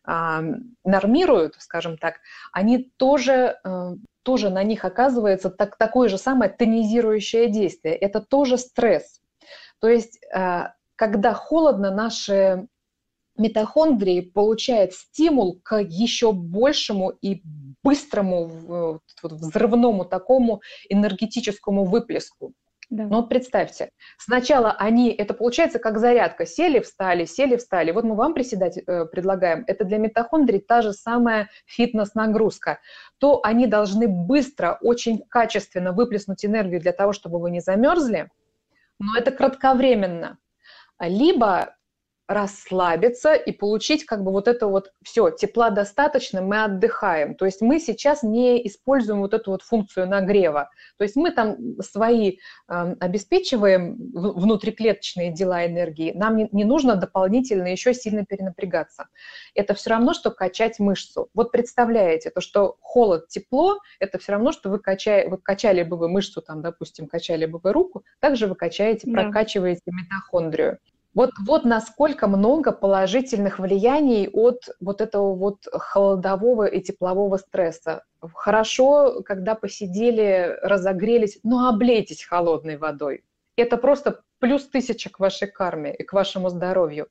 а, нормируют, скажем так, они тоже, а, тоже на них оказывается так, такое же самое тонизирующее действие. Это тоже стресс. То есть, а, когда холодно, наши митохондрии получают стимул к еще большему и быстрому взрывному такому энергетическому выплеску. Да. Но вот представьте, сначала они, это получается как зарядка, сели, встали, сели, встали. Вот мы вам приседать э, предлагаем, это для митохондрий та же самая фитнес-нагрузка. То они должны быстро, очень качественно выплеснуть энергию для того, чтобы вы не замерзли, но это кратковременно. Либо расслабиться и получить как бы вот это вот все, тепла достаточно, мы отдыхаем. То есть мы сейчас не используем вот эту вот функцию нагрева. То есть мы там свои э, обеспечиваем внутриклеточные дела энергии, нам не, не нужно дополнительно еще сильно перенапрягаться. Это все равно, что качать мышцу. Вот представляете, то, что холод, тепло, это все равно, что вы, качали, вы качали бы вы мышцу, там, допустим, качали бы вы руку, также вы качаете, да. прокачиваете митохондрию. Вот, вот насколько много положительных влияний от вот этого вот холодового и теплового стресса. Хорошо, когда посидели, разогрелись, но облейтесь холодной водой. Это просто плюс тысяча к вашей карме и к вашему здоровью.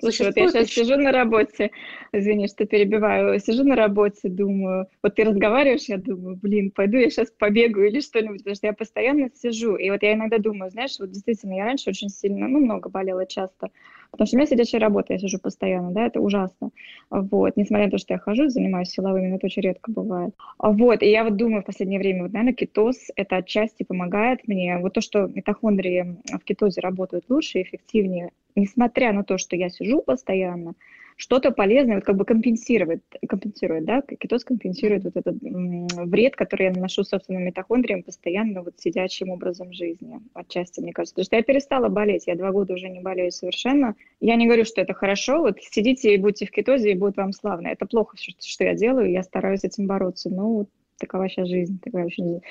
Слушай, вот я сейчас сижу на работе, извини, что перебиваю, сижу на работе, думаю, вот ты разговариваешь, я думаю, блин, пойду я сейчас побегаю или что-нибудь, потому что я постоянно сижу, и вот я иногда думаю, знаешь, вот действительно, я раньше очень сильно, ну, много болела часто, потому что у меня сидячая работа, я сижу постоянно, да, это ужасно, вот, несмотря на то, что я хожу, занимаюсь силовыми, но это очень редко бывает, вот, и я вот думаю в последнее время, вот, наверное, кетоз, это отчасти помогает мне, вот то, что митохондрии в кетозе работают лучше и эффективнее, несмотря на то, что я сижу постоянно, что-то полезное вот как бы компенсирует, компенсирует, да, кетоз компенсирует вот этот вред, который я наношу собственным митохондриям постоянно вот сидячим образом жизни, отчасти, мне кажется. Потому что я перестала болеть, я два года уже не болею совершенно. Я не говорю, что это хорошо, вот сидите и будьте в кетозе, и будет вам славно. Это плохо, что я делаю, я стараюсь этим бороться, но такова сейчас жизнь, такая очень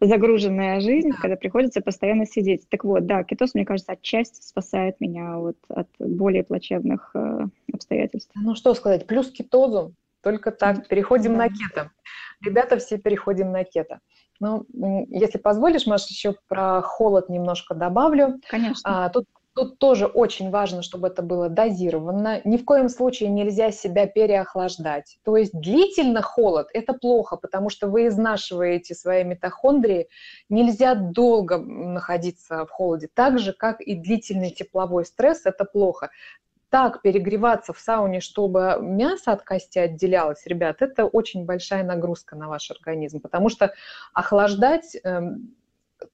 загруженная жизнь, да. когда приходится постоянно сидеть. Так вот, да, кетоз, мне кажется, отчасти спасает меня вот от более плачевных э, обстоятельств. Ну что сказать, плюс кетозу, только так, переходим да. на кето. Ребята все переходим на кето. Ну, если позволишь, Маша, еще про холод немножко добавлю. Конечно. А, тут Тут тоже очень важно, чтобы это было дозировано. Ни в коем случае нельзя себя переохлаждать. То есть длительно холод – это плохо, потому что вы изнашиваете свои митохондрии. Нельзя долго находиться в холоде. Так же, как и длительный тепловой стресс – это плохо. Так перегреваться в сауне, чтобы мясо от кости отделялось, ребят, это очень большая нагрузка на ваш организм, потому что охлаждать эм,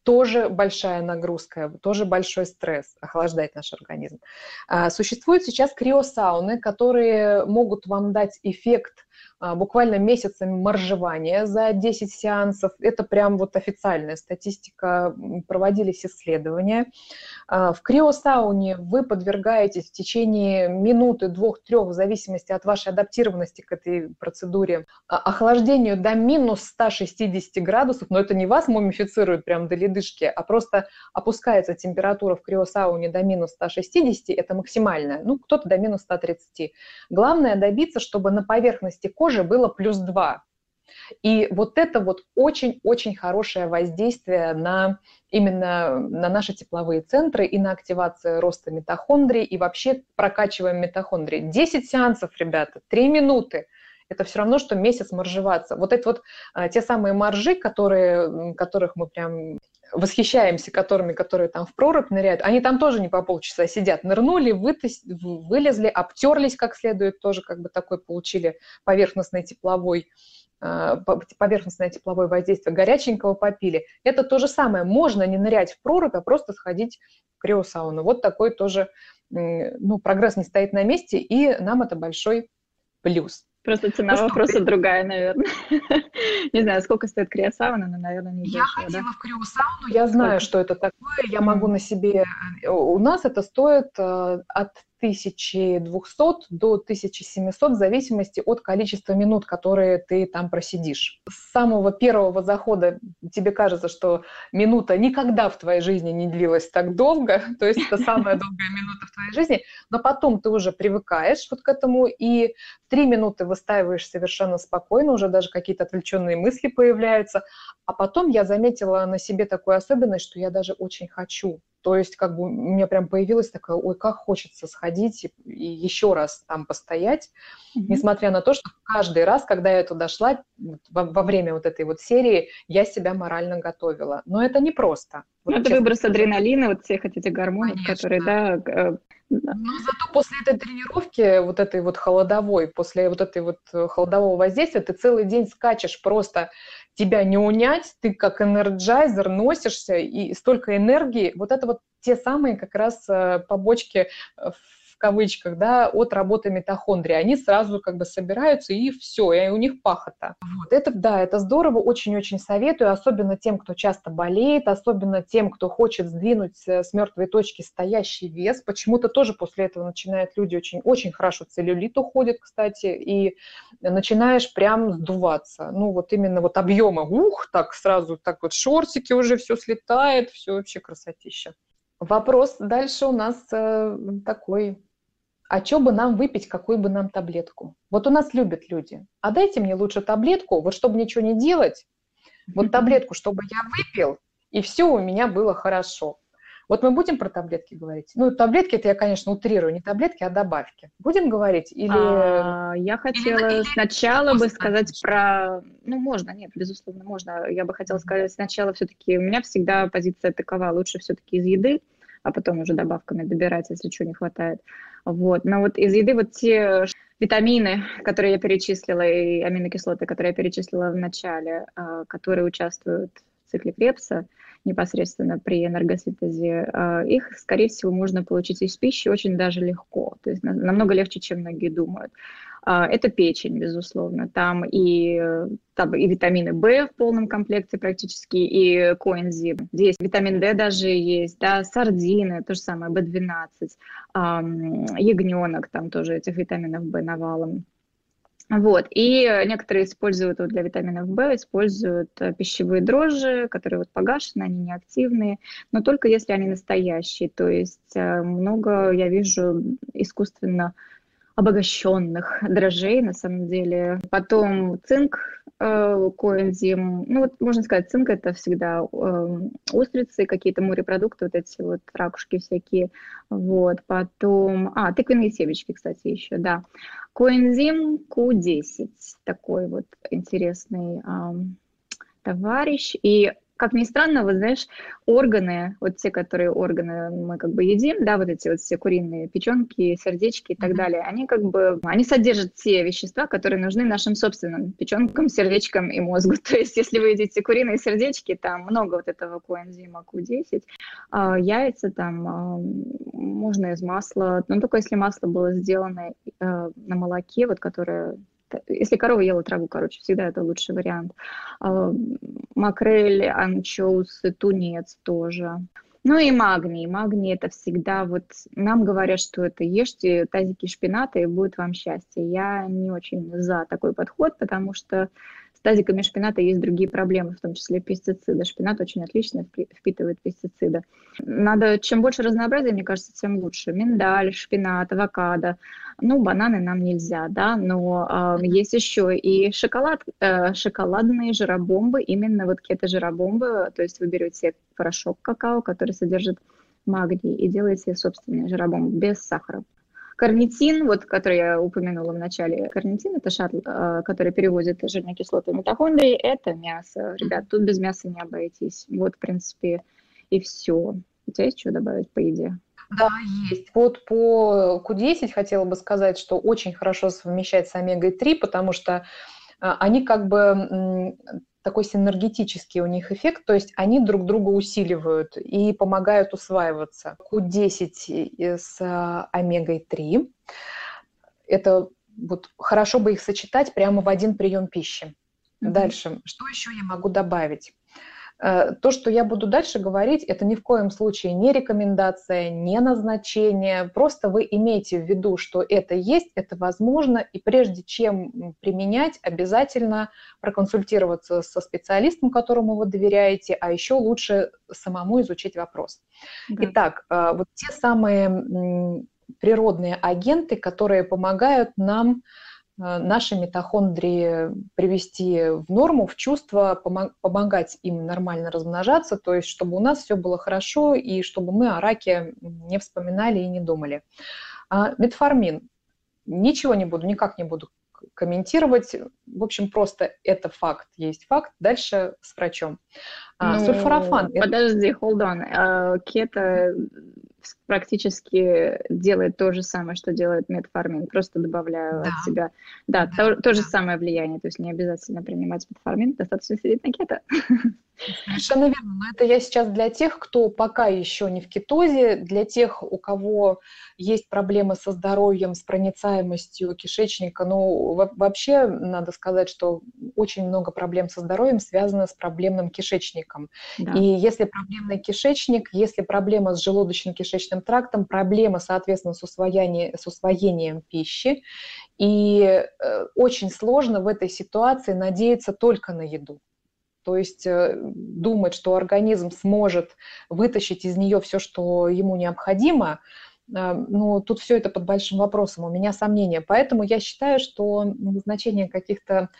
тоже большая нагрузка, тоже большой стресс, охлаждать наш организм. А, существуют сейчас криосауны, которые могут вам дать эффект буквально месяцами моржевания за 10 сеансов. Это прям вот официальная статистика, проводились исследования. А, в криосауне вы подвергаетесь в течение минуты, двух, трех, в зависимости от вашей адаптированности к этой процедуре, а, охлаждению до минус 160 градусов, но это не вас мумифицирует прям до ледышки, а просто опускается температура в криосауне до минус 160, это максимальная, ну, кто-то до минус 130. Главное добиться, чтобы на поверхности кожи кожи было плюс 2. И вот это вот очень-очень хорошее воздействие на именно на наши тепловые центры и на активацию роста митохондрий, и вообще прокачиваем митохондрии. 10 сеансов, ребята, 3 минуты. Это все равно, что месяц моржеваться. Вот это вот а, те самые моржи, которые, которых мы прям восхищаемся которыми, которые там в прорубь ныряют, они там тоже не по полчаса сидят. Нырнули, вытас... вылезли, обтерлись как следует, тоже как бы такой получили поверхностный тепловой а, поверхностное тепловое воздействие, горяченького попили. Это то же самое. Можно не нырять в прорубь, а просто сходить в криосауну. Вот такой тоже, ну, прогресс не стоит на месте, и нам это большой плюс. Просто цена ну, вопроса другая, наверное. не знаю, сколько стоит криосауна, но, наверное, не Я ходила да? в криосауну, я знаю, что это такое, я могу на себе... Э, у нас это стоит э, от 1200 до 1700 в зависимости от количества минут, которые ты там просидишь. С самого первого захода тебе кажется, что минута никогда в твоей жизни не длилась так долго, то есть это самая долгая минута в твоей жизни, но потом ты уже привыкаешь вот к этому, и три минуты выстаиваешь совершенно спокойно, уже даже какие-то отвлеченные мысли появляются, а потом я заметила на себе такую особенность, что я даже очень хочу то есть как бы у меня прям появилась такая, ой, как хочется сходить и, и еще раз там постоять, mm-hmm. несмотря на то, что каждый раз, когда я туда шла, во, во время вот этой вот серии, я себя морально готовила. Но это не просто. Вот, ну, это выброс адреналина, вот всех этих гормонов, Конечно. которые, да, э, но зато после этой тренировки, вот этой вот холодовой, после вот этой вот э, холодового воздействия, ты целый день скачешь просто тебя не унять, ты как энерджайзер носишься, и столько энергии. Вот это вот те самые как раз э, побочки кавычках, да, от работы митохондрии. Они сразу как бы собираются, и все, и у них пахота. Вот. Это, да, это здорово, очень-очень советую, особенно тем, кто часто болеет, особенно тем, кто хочет сдвинуть э, с мертвой точки стоящий вес. Почему-то тоже после этого начинают люди очень, очень хорошо целлюлит уходит, кстати, и начинаешь прям сдуваться. Ну, вот именно вот объема, ух, так сразу, так вот шортики уже все слетает, все вообще красотища. Вопрос дальше у нас э, такой а что бы нам выпить, какую бы нам таблетку? Вот у нас любят люди. А дайте мне лучше таблетку, вот чтобы ничего не делать, вот таблетку, чтобы я выпил, и все у меня было хорошо. Вот мы будем про таблетки говорить? Ну, таблетки, это я, конечно, утрирую, не таблетки, а добавки. Будем говорить? Или... А, я хотела или, сначала или бы сказать про... Ну, можно, нет, безусловно, можно. Я бы хотела сказать сначала все-таки, у меня всегда позиция такова, лучше все-таки из еды, а потом уже добавками добирать, если чего не хватает. Вот. Но вот из еды вот те витамины, которые я перечислила, и аминокислоты, которые я перечислила в начале, а, которые участвуют цикле Крепса, непосредственно при энергосинтезе, э, их, скорее всего, можно получить из пищи очень даже легко, то есть намного легче, чем многие думают. А, это печень, безусловно. Там и, там и витамины В в полном комплекте практически, и коэнзим. Здесь витамин D даже есть, да, сардины, то же самое, B12, ягненок, там тоже этих витаминов В навалом. Вот. И некоторые используют вот для витаминов В, используют э, пищевые дрожжи, которые вот погашены, они неактивные, но только если они настоящие. То есть э, много я вижу искусственно обогащенных дрожжей, на самом деле. Потом цинк, э, коэнзим. Ну, вот можно сказать, цинк это всегда э, устрицы, какие-то морепродукты, вот эти вот ракушки всякие. Вот. Потом, а, тыквенные семечки, кстати, еще, да. Коэнзим Q10, такой вот интересный э, товарищ. И как ни странно, вот знаешь, органы, вот те, которые органы мы как бы едим, да, вот эти вот все куриные печенки, сердечки и так mm-hmm. далее, они как бы, они содержат те вещества, которые нужны нашим собственным печенкам, сердечкам и мозгу. То есть, если вы едите куриные сердечки, там много вот этого коэнзима Q10, а, яйца там а, можно из масла, но только если масло было сделано а, на молоке, вот которое если корова ела траву, короче, всегда это лучший вариант. А, макрель, анчоусы, тунец тоже. Ну и магний. Магний это всегда вот... Нам говорят, что это ешьте тазики шпината и будет вам счастье. Я не очень за такой подход, потому что тазиками шпината есть другие проблемы, в том числе пестициды. Шпинат очень отлично впитывает пестициды. Надо, чем больше разнообразия, мне кажется, тем лучше. Миндаль, шпинат, авокадо. Ну, бананы нам нельзя, да, но э, есть еще и шоколад, э, шоколадные жиробомбы, именно вот кето-жиробомбы, то есть вы берете порошок какао, который содержит магний, и делаете собственные жиробомбы без сахара. Карнитин, вот, который я упомянула в начале, карнитин – это шаттл, э, который переводит жирные кислоты митохондрии, это мясо. Ребят, тут без мяса не обойтись. Вот, в принципе, и все. У тебя есть что добавить по еде? Да, есть. Вот по Q10 хотела бы сказать, что очень хорошо совмещается омега-3, потому что э, они как бы такой синергетический у них эффект, то есть они друг друга усиливают и помогают усваиваться. Q10 с а, омегой-3 – это вот хорошо бы их сочетать прямо в один прием пищи. Mm-hmm. Дальше, что еще я могу добавить? Э, то, что я буду дальше говорить, это ни в коем случае не рекомендация, не назначение. Просто вы имеете в виду, что это есть, это возможно, и прежде чем применять, обязательно проконсультироваться со специалистом, которому вы доверяете, а еще лучше самому изучить вопрос. Да. Итак, э, вот те самые природные агенты, которые помогают нам наши митохондрии привести в норму, в чувство, помогать им нормально размножаться, то есть чтобы у нас все было хорошо и чтобы мы о раке не вспоминали и не думали. А метформин. Ничего не буду, никак не буду комментировать. В общем, просто это факт, есть факт. Дальше с врачом. А, ну, Сульфорафан. Подожди, hold on. Uh, кето практически делает то же самое, что делает метформин, просто добавляю да. от себя. Да, да, то, то же самое влияние, то есть не обязательно принимать метформин, достаточно сидеть на кето. Совершенно верно. Но это я сейчас для тех, кто пока еще не в кетозе, для тех, у кого есть проблемы со здоровьем, с проницаемостью кишечника. Ну, вообще, надо сказать, что очень много проблем со здоровьем связано с проблемным кишечником. Да. И если проблемный кишечник, если проблема с желудочно-кишечным трактом, проблема, соответственно, с, усвоением, с усвоением пищи, и э, очень сложно в этой ситуации надеяться только на еду. То есть э, думать, что организм сможет вытащить из нее все, что ему необходимо, э, ну, тут все это под большим вопросом, у меня сомнения. Поэтому я считаю, что назначение каких-то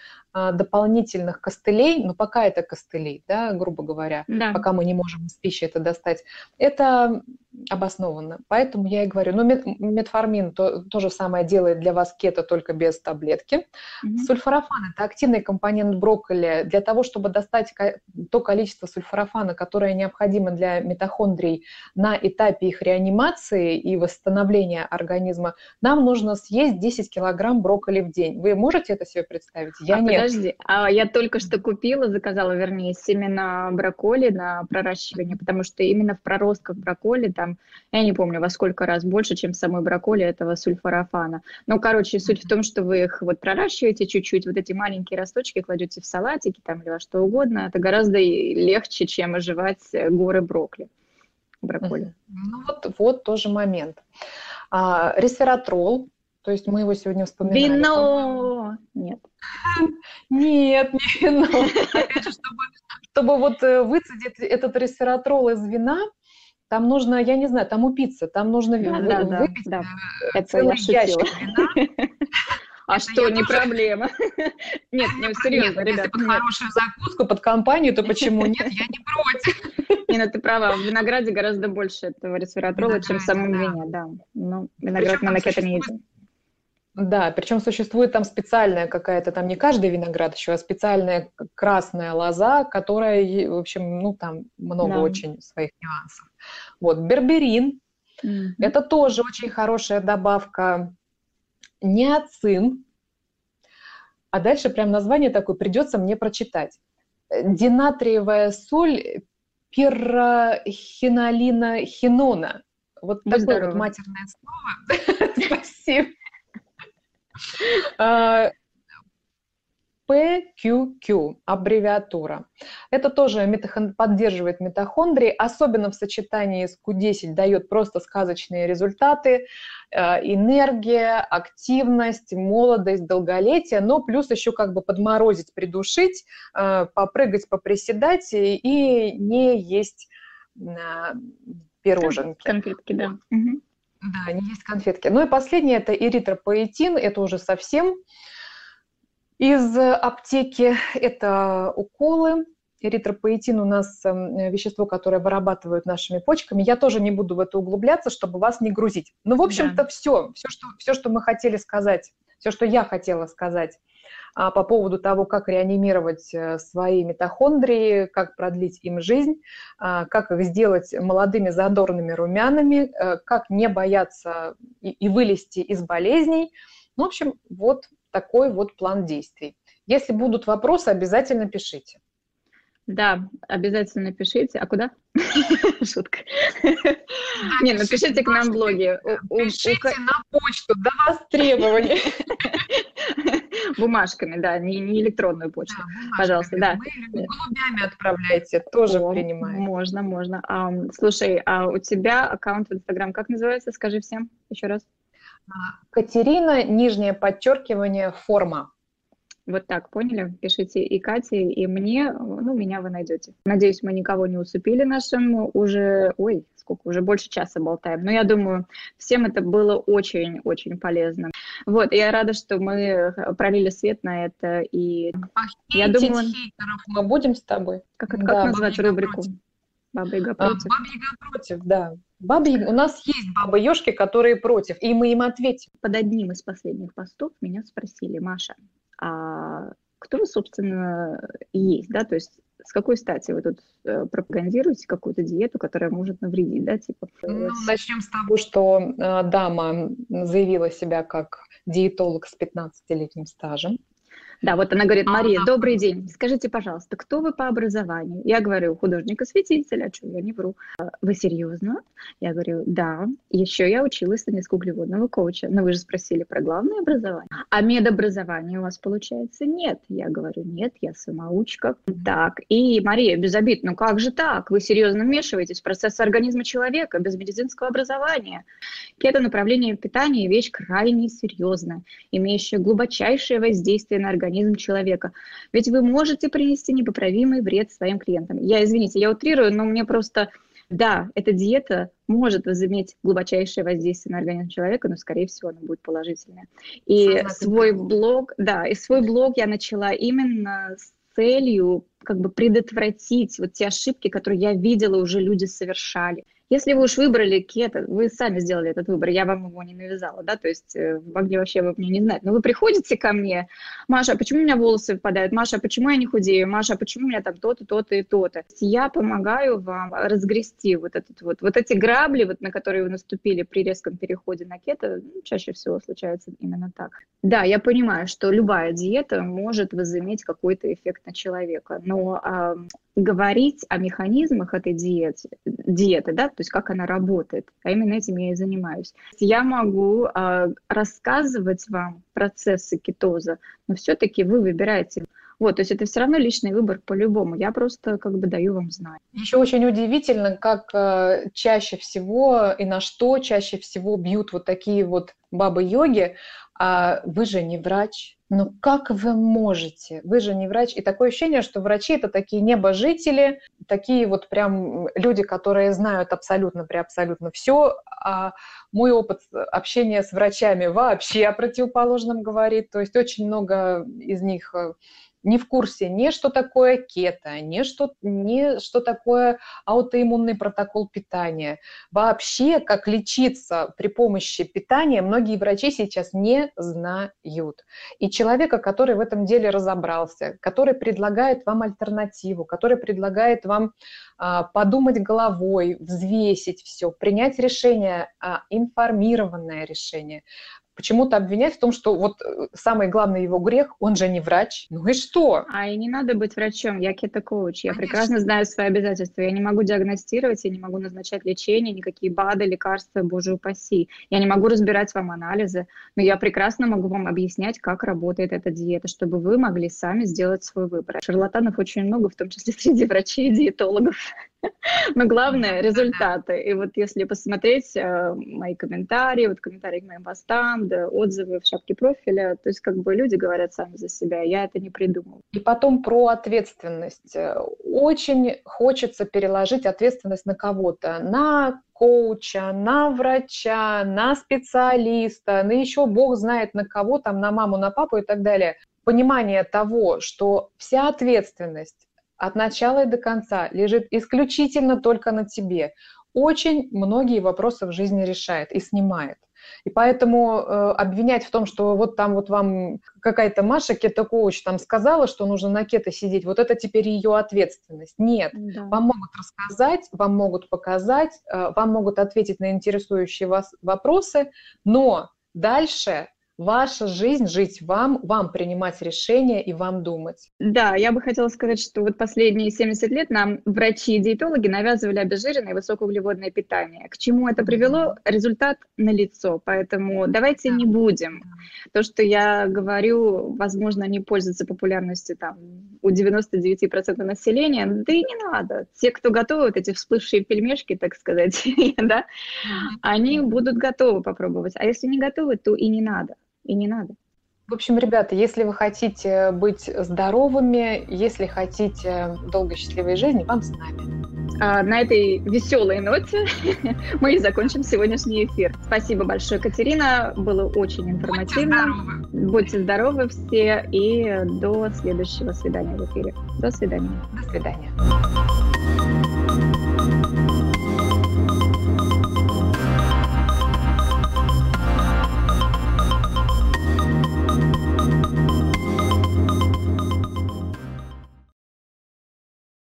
дополнительных костылей, но пока это костыли, да, грубо говоря, да. пока мы не можем из пищи это достать, это обоснованно. Поэтому я и говорю, ну, метформин то, то же самое делает для вас кето, только без таблетки. Mm-hmm. Сульфорафан – это активный компонент брокколи. Для того, чтобы достать то количество сульфорафана, которое необходимо для митохондрий на этапе их реанимации и восстановления организма, нам нужно съесть 10 килограмм брокколи в день. Вы можете это себе представить? Я а нет Подожди, а я только что купила, заказала, вернее, семена брокколи на проращивание, потому что именно в проростках брокколи там, я не помню, во сколько раз больше, чем в самой брокколи этого сульфорафана. Ну, короче, суть в том, что вы их вот проращиваете чуть-чуть, вот эти маленькие росточки кладете в салатики там или во что угодно, это гораздо легче, чем оживать горы брокколи. Брокколи. Ну, вот, вот тоже момент. А, ресвератрол, то есть мы его сегодня вспоминали. Вино! Нет. Нет, не вино. Опять же, чтобы, чтобы вот э, выцедить этот ресвератрол из вина, там нужно, я не знаю, там упиться, там нужно да, вы, да, выпить да. Э, Это целый ящик вина. А что, не проблема? Нет, ну серьезно, ребят. Если под хорошую закуску, под компанию, то почему нет? Я не против. Не, ну ты права, в винограде гораздо больше этого ресвератрола, чем в самом вине, да. Ну, виноград мы на это не едим. Да, причем существует там специальная какая-то, там не каждый виноград еще, а специальная красная лоза, которая, в общем, ну там много да. очень своих нюансов. Вот, берберин, mm-hmm. это тоже очень хорошая добавка. Неоцин, а дальше прям название такое придется мне прочитать. Динатриевая соль пирохинолина хинона. Вот да такое здорово. вот матерное слово. Спасибо. PQQ, аббревиатура. Это тоже митохон... поддерживает митохондрии, особенно в сочетании с Q10 дает просто сказочные результаты, э, энергия, активность, молодость, долголетие, но плюс еще как бы подморозить, придушить, э, попрыгать, поприседать и не есть э, пироженки. Конфетки, да. Угу. Да, не есть конфетки. Ну и последнее – это эритропоэтин, это уже совсем из аптеки. Это уколы. Эритропоэтин у нас эм, вещество, которое вырабатывают нашими почками. Я тоже не буду в это углубляться, чтобы вас не грузить. Ну, в общем-то, да. все. Все что, все, что мы хотели сказать, все, что я хотела сказать а, по поводу того, как реанимировать э, свои митохондрии, как продлить им жизнь, а, как их сделать молодыми, задорными, румяными, э, как не бояться и, и вылезти из болезней. Ну, в общем, вот такой вот план действий. Если будут вопросы, обязательно пишите. Да, обязательно пишите. А куда? Шутка. Не, напишите к нам в блоге. Пишите на почту, до востребования. Бумажками, да, не, электронную почту. Пожалуйста, да. Мы голубями отправляйте, тоже принимаем. Можно, можно. А, слушай, а у тебя аккаунт в Инстаграм как называется? Скажи всем еще раз. А, Катерина, нижнее подчеркивание, форма. Вот так, поняли? Пишите и Кате, и мне, ну, меня вы найдете. Надеюсь, мы никого не усыпили нашим уже, ой, сколько, уже больше часа болтаем. Но я думаю, всем это было очень-очень полезно. Вот, я рада, что мы пролили свет на это, и а я думаю... хейтеров мы будем с тобой? Как, как да, назвать рубрику? Против. Баба Яга против. А, Баба Яга против, да. Бабы, у нас есть бабы ешки, которые против, и мы им ответим. Под одним из последних постов меня спросили, Маша, а кто вы, собственно, есть, да, то есть с какой стати вы тут э, пропагандируете какую-то диету, которая может навредить, да, типа? Ну, начнем с того, что э, дама заявила себя как диетолог с 15-летним стажем. Да, вот она говорит, Мария, добрый день, скажите, пожалуйста, кто вы по образованию? Я говорю, художник-осветитель, а что, я не вру. «А вы серьезно? Я говорю, да. Еще я училась на низкоуглеводного коуча. Но вы же спросили про главное образование. А медобразование у вас получается нет? Я говорю, нет, я самоучка. Так, и Мария, без обид, ну как же так? Вы серьезно вмешиваетесь в процесс организма человека без медицинского образования? Кето-направление питания – вещь крайне серьезная, имеющая глубочайшее воздействие на организм организм человека. Ведь вы можете принести непоправимый вред своим клиентам. Я, извините, я утрирую, но мне просто... Да, эта диета может возыметь глубочайшее воздействие на организм человека, но, скорее всего, она будет положительная. И Согласна. свой блог, да, и свой блог я начала именно с целью как бы предотвратить вот те ошибки, которые я видела уже люди совершали. Если вы уж выбрали кето, вы сами сделали этот выбор, я вам его не навязала, да, то есть э, могли вообще вы мне не знать. Но вы приходите ко мне, Маша, а почему у меня волосы выпадают? Маша, а почему я не худею? Маша, а почему у меня там то-то, то-то и то-то? Я помогаю вам разгрести вот этот вот, вот эти грабли, вот, на которые вы наступили при резком переходе на кето, ну, чаще всего случается именно так. Да, я понимаю, что любая диета может возыметь какой-то эффект на человека, но говорить о механизмах этой диеты, диеты, да, то есть как она работает, а именно этим я и занимаюсь. Я могу э, рассказывать вам процессы кетоза, но все-таки вы выбираете. Вот, то есть это все равно личный выбор по-любому. Я просто как бы даю вам знать. Еще очень удивительно, как э, чаще всего и на что чаще всего бьют вот такие вот бабы-йоги. А вы же не врач, ну как вы можете? Вы же не врач. И такое ощущение, что врачи это такие небожители, такие вот прям люди, которые знают абсолютно при абсолютно все. А мой опыт общения с врачами вообще о противоположном говорит. То есть очень много из них э, не в курсе ни что такое кето, ни что, ни что такое аутоиммунный протокол питания. Вообще, как лечиться при помощи питания, многие врачи сейчас не знают. И человека, который в этом деле разобрался, который предлагает вам альтернативу, который предлагает вам а, подумать головой, взвесить все, принять решение, а, информированное решение, почему-то обвинять в том, что вот э, самый главный его грех, он же не врач. Ну и что? А и не надо быть врачом, я кето-коуч, я Конечно. прекрасно знаю свои обязательства. Я не могу диагностировать, я не могу назначать лечение, никакие БАДы, лекарства, боже упаси. Я не могу разбирать вам анализы, но я прекрасно могу вам объяснять, как работает эта диета, чтобы вы могли сами сделать свой выбор. Шарлатанов очень много, в том числе среди врачей и диетологов. Но главное – результаты. И вот если посмотреть э, мои комментарии, вот комментарии к моим постам, да, отзывы в шапке профиля, то есть как бы люди говорят сами за себя, я это не придумал. И потом про ответственность. Очень хочется переложить ответственность на кого-то, на коуча, на врача, на специалиста, на еще бог знает на кого, там, на маму, на папу и так далее. Понимание того, что вся ответственность от начала и до конца лежит исключительно только на тебе, очень многие вопросы в жизни решает и снимает. И поэтому э, обвинять в том, что вот там вот вам какая-то Маша кето-коуч там сказала, что нужно на кето сидеть, вот это теперь ее ответственность. Нет, да. вам могут рассказать, вам могут показать, э, вам могут ответить на интересующие вас вопросы, но дальше ваша жизнь, жить вам, вам принимать решения и вам думать. Да, я бы хотела сказать, что вот последние 70 лет нам врачи и диетологи навязывали обезжиренное и высокоуглеводное питание. К чему это привело? Результат налицо. Поэтому давайте не будем. То, что я говорю, возможно, не пользуется популярностью там у 99% населения, да и не надо. Те, кто готовы, вот эти всплывшие пельмешки, так сказать, да, они будут готовы попробовать. А если не готовы, то и не надо и не надо. В общем, ребята, если вы хотите быть здоровыми, если хотите долгой счастливой жизни, вам с нами. А, на этой веселой ноте мы и закончим сегодняшний эфир. Спасибо большое, Катерина. Было очень информативно. Будьте здоровы. Будьте здоровы все и до следующего свидания в эфире. До свидания. До свидания.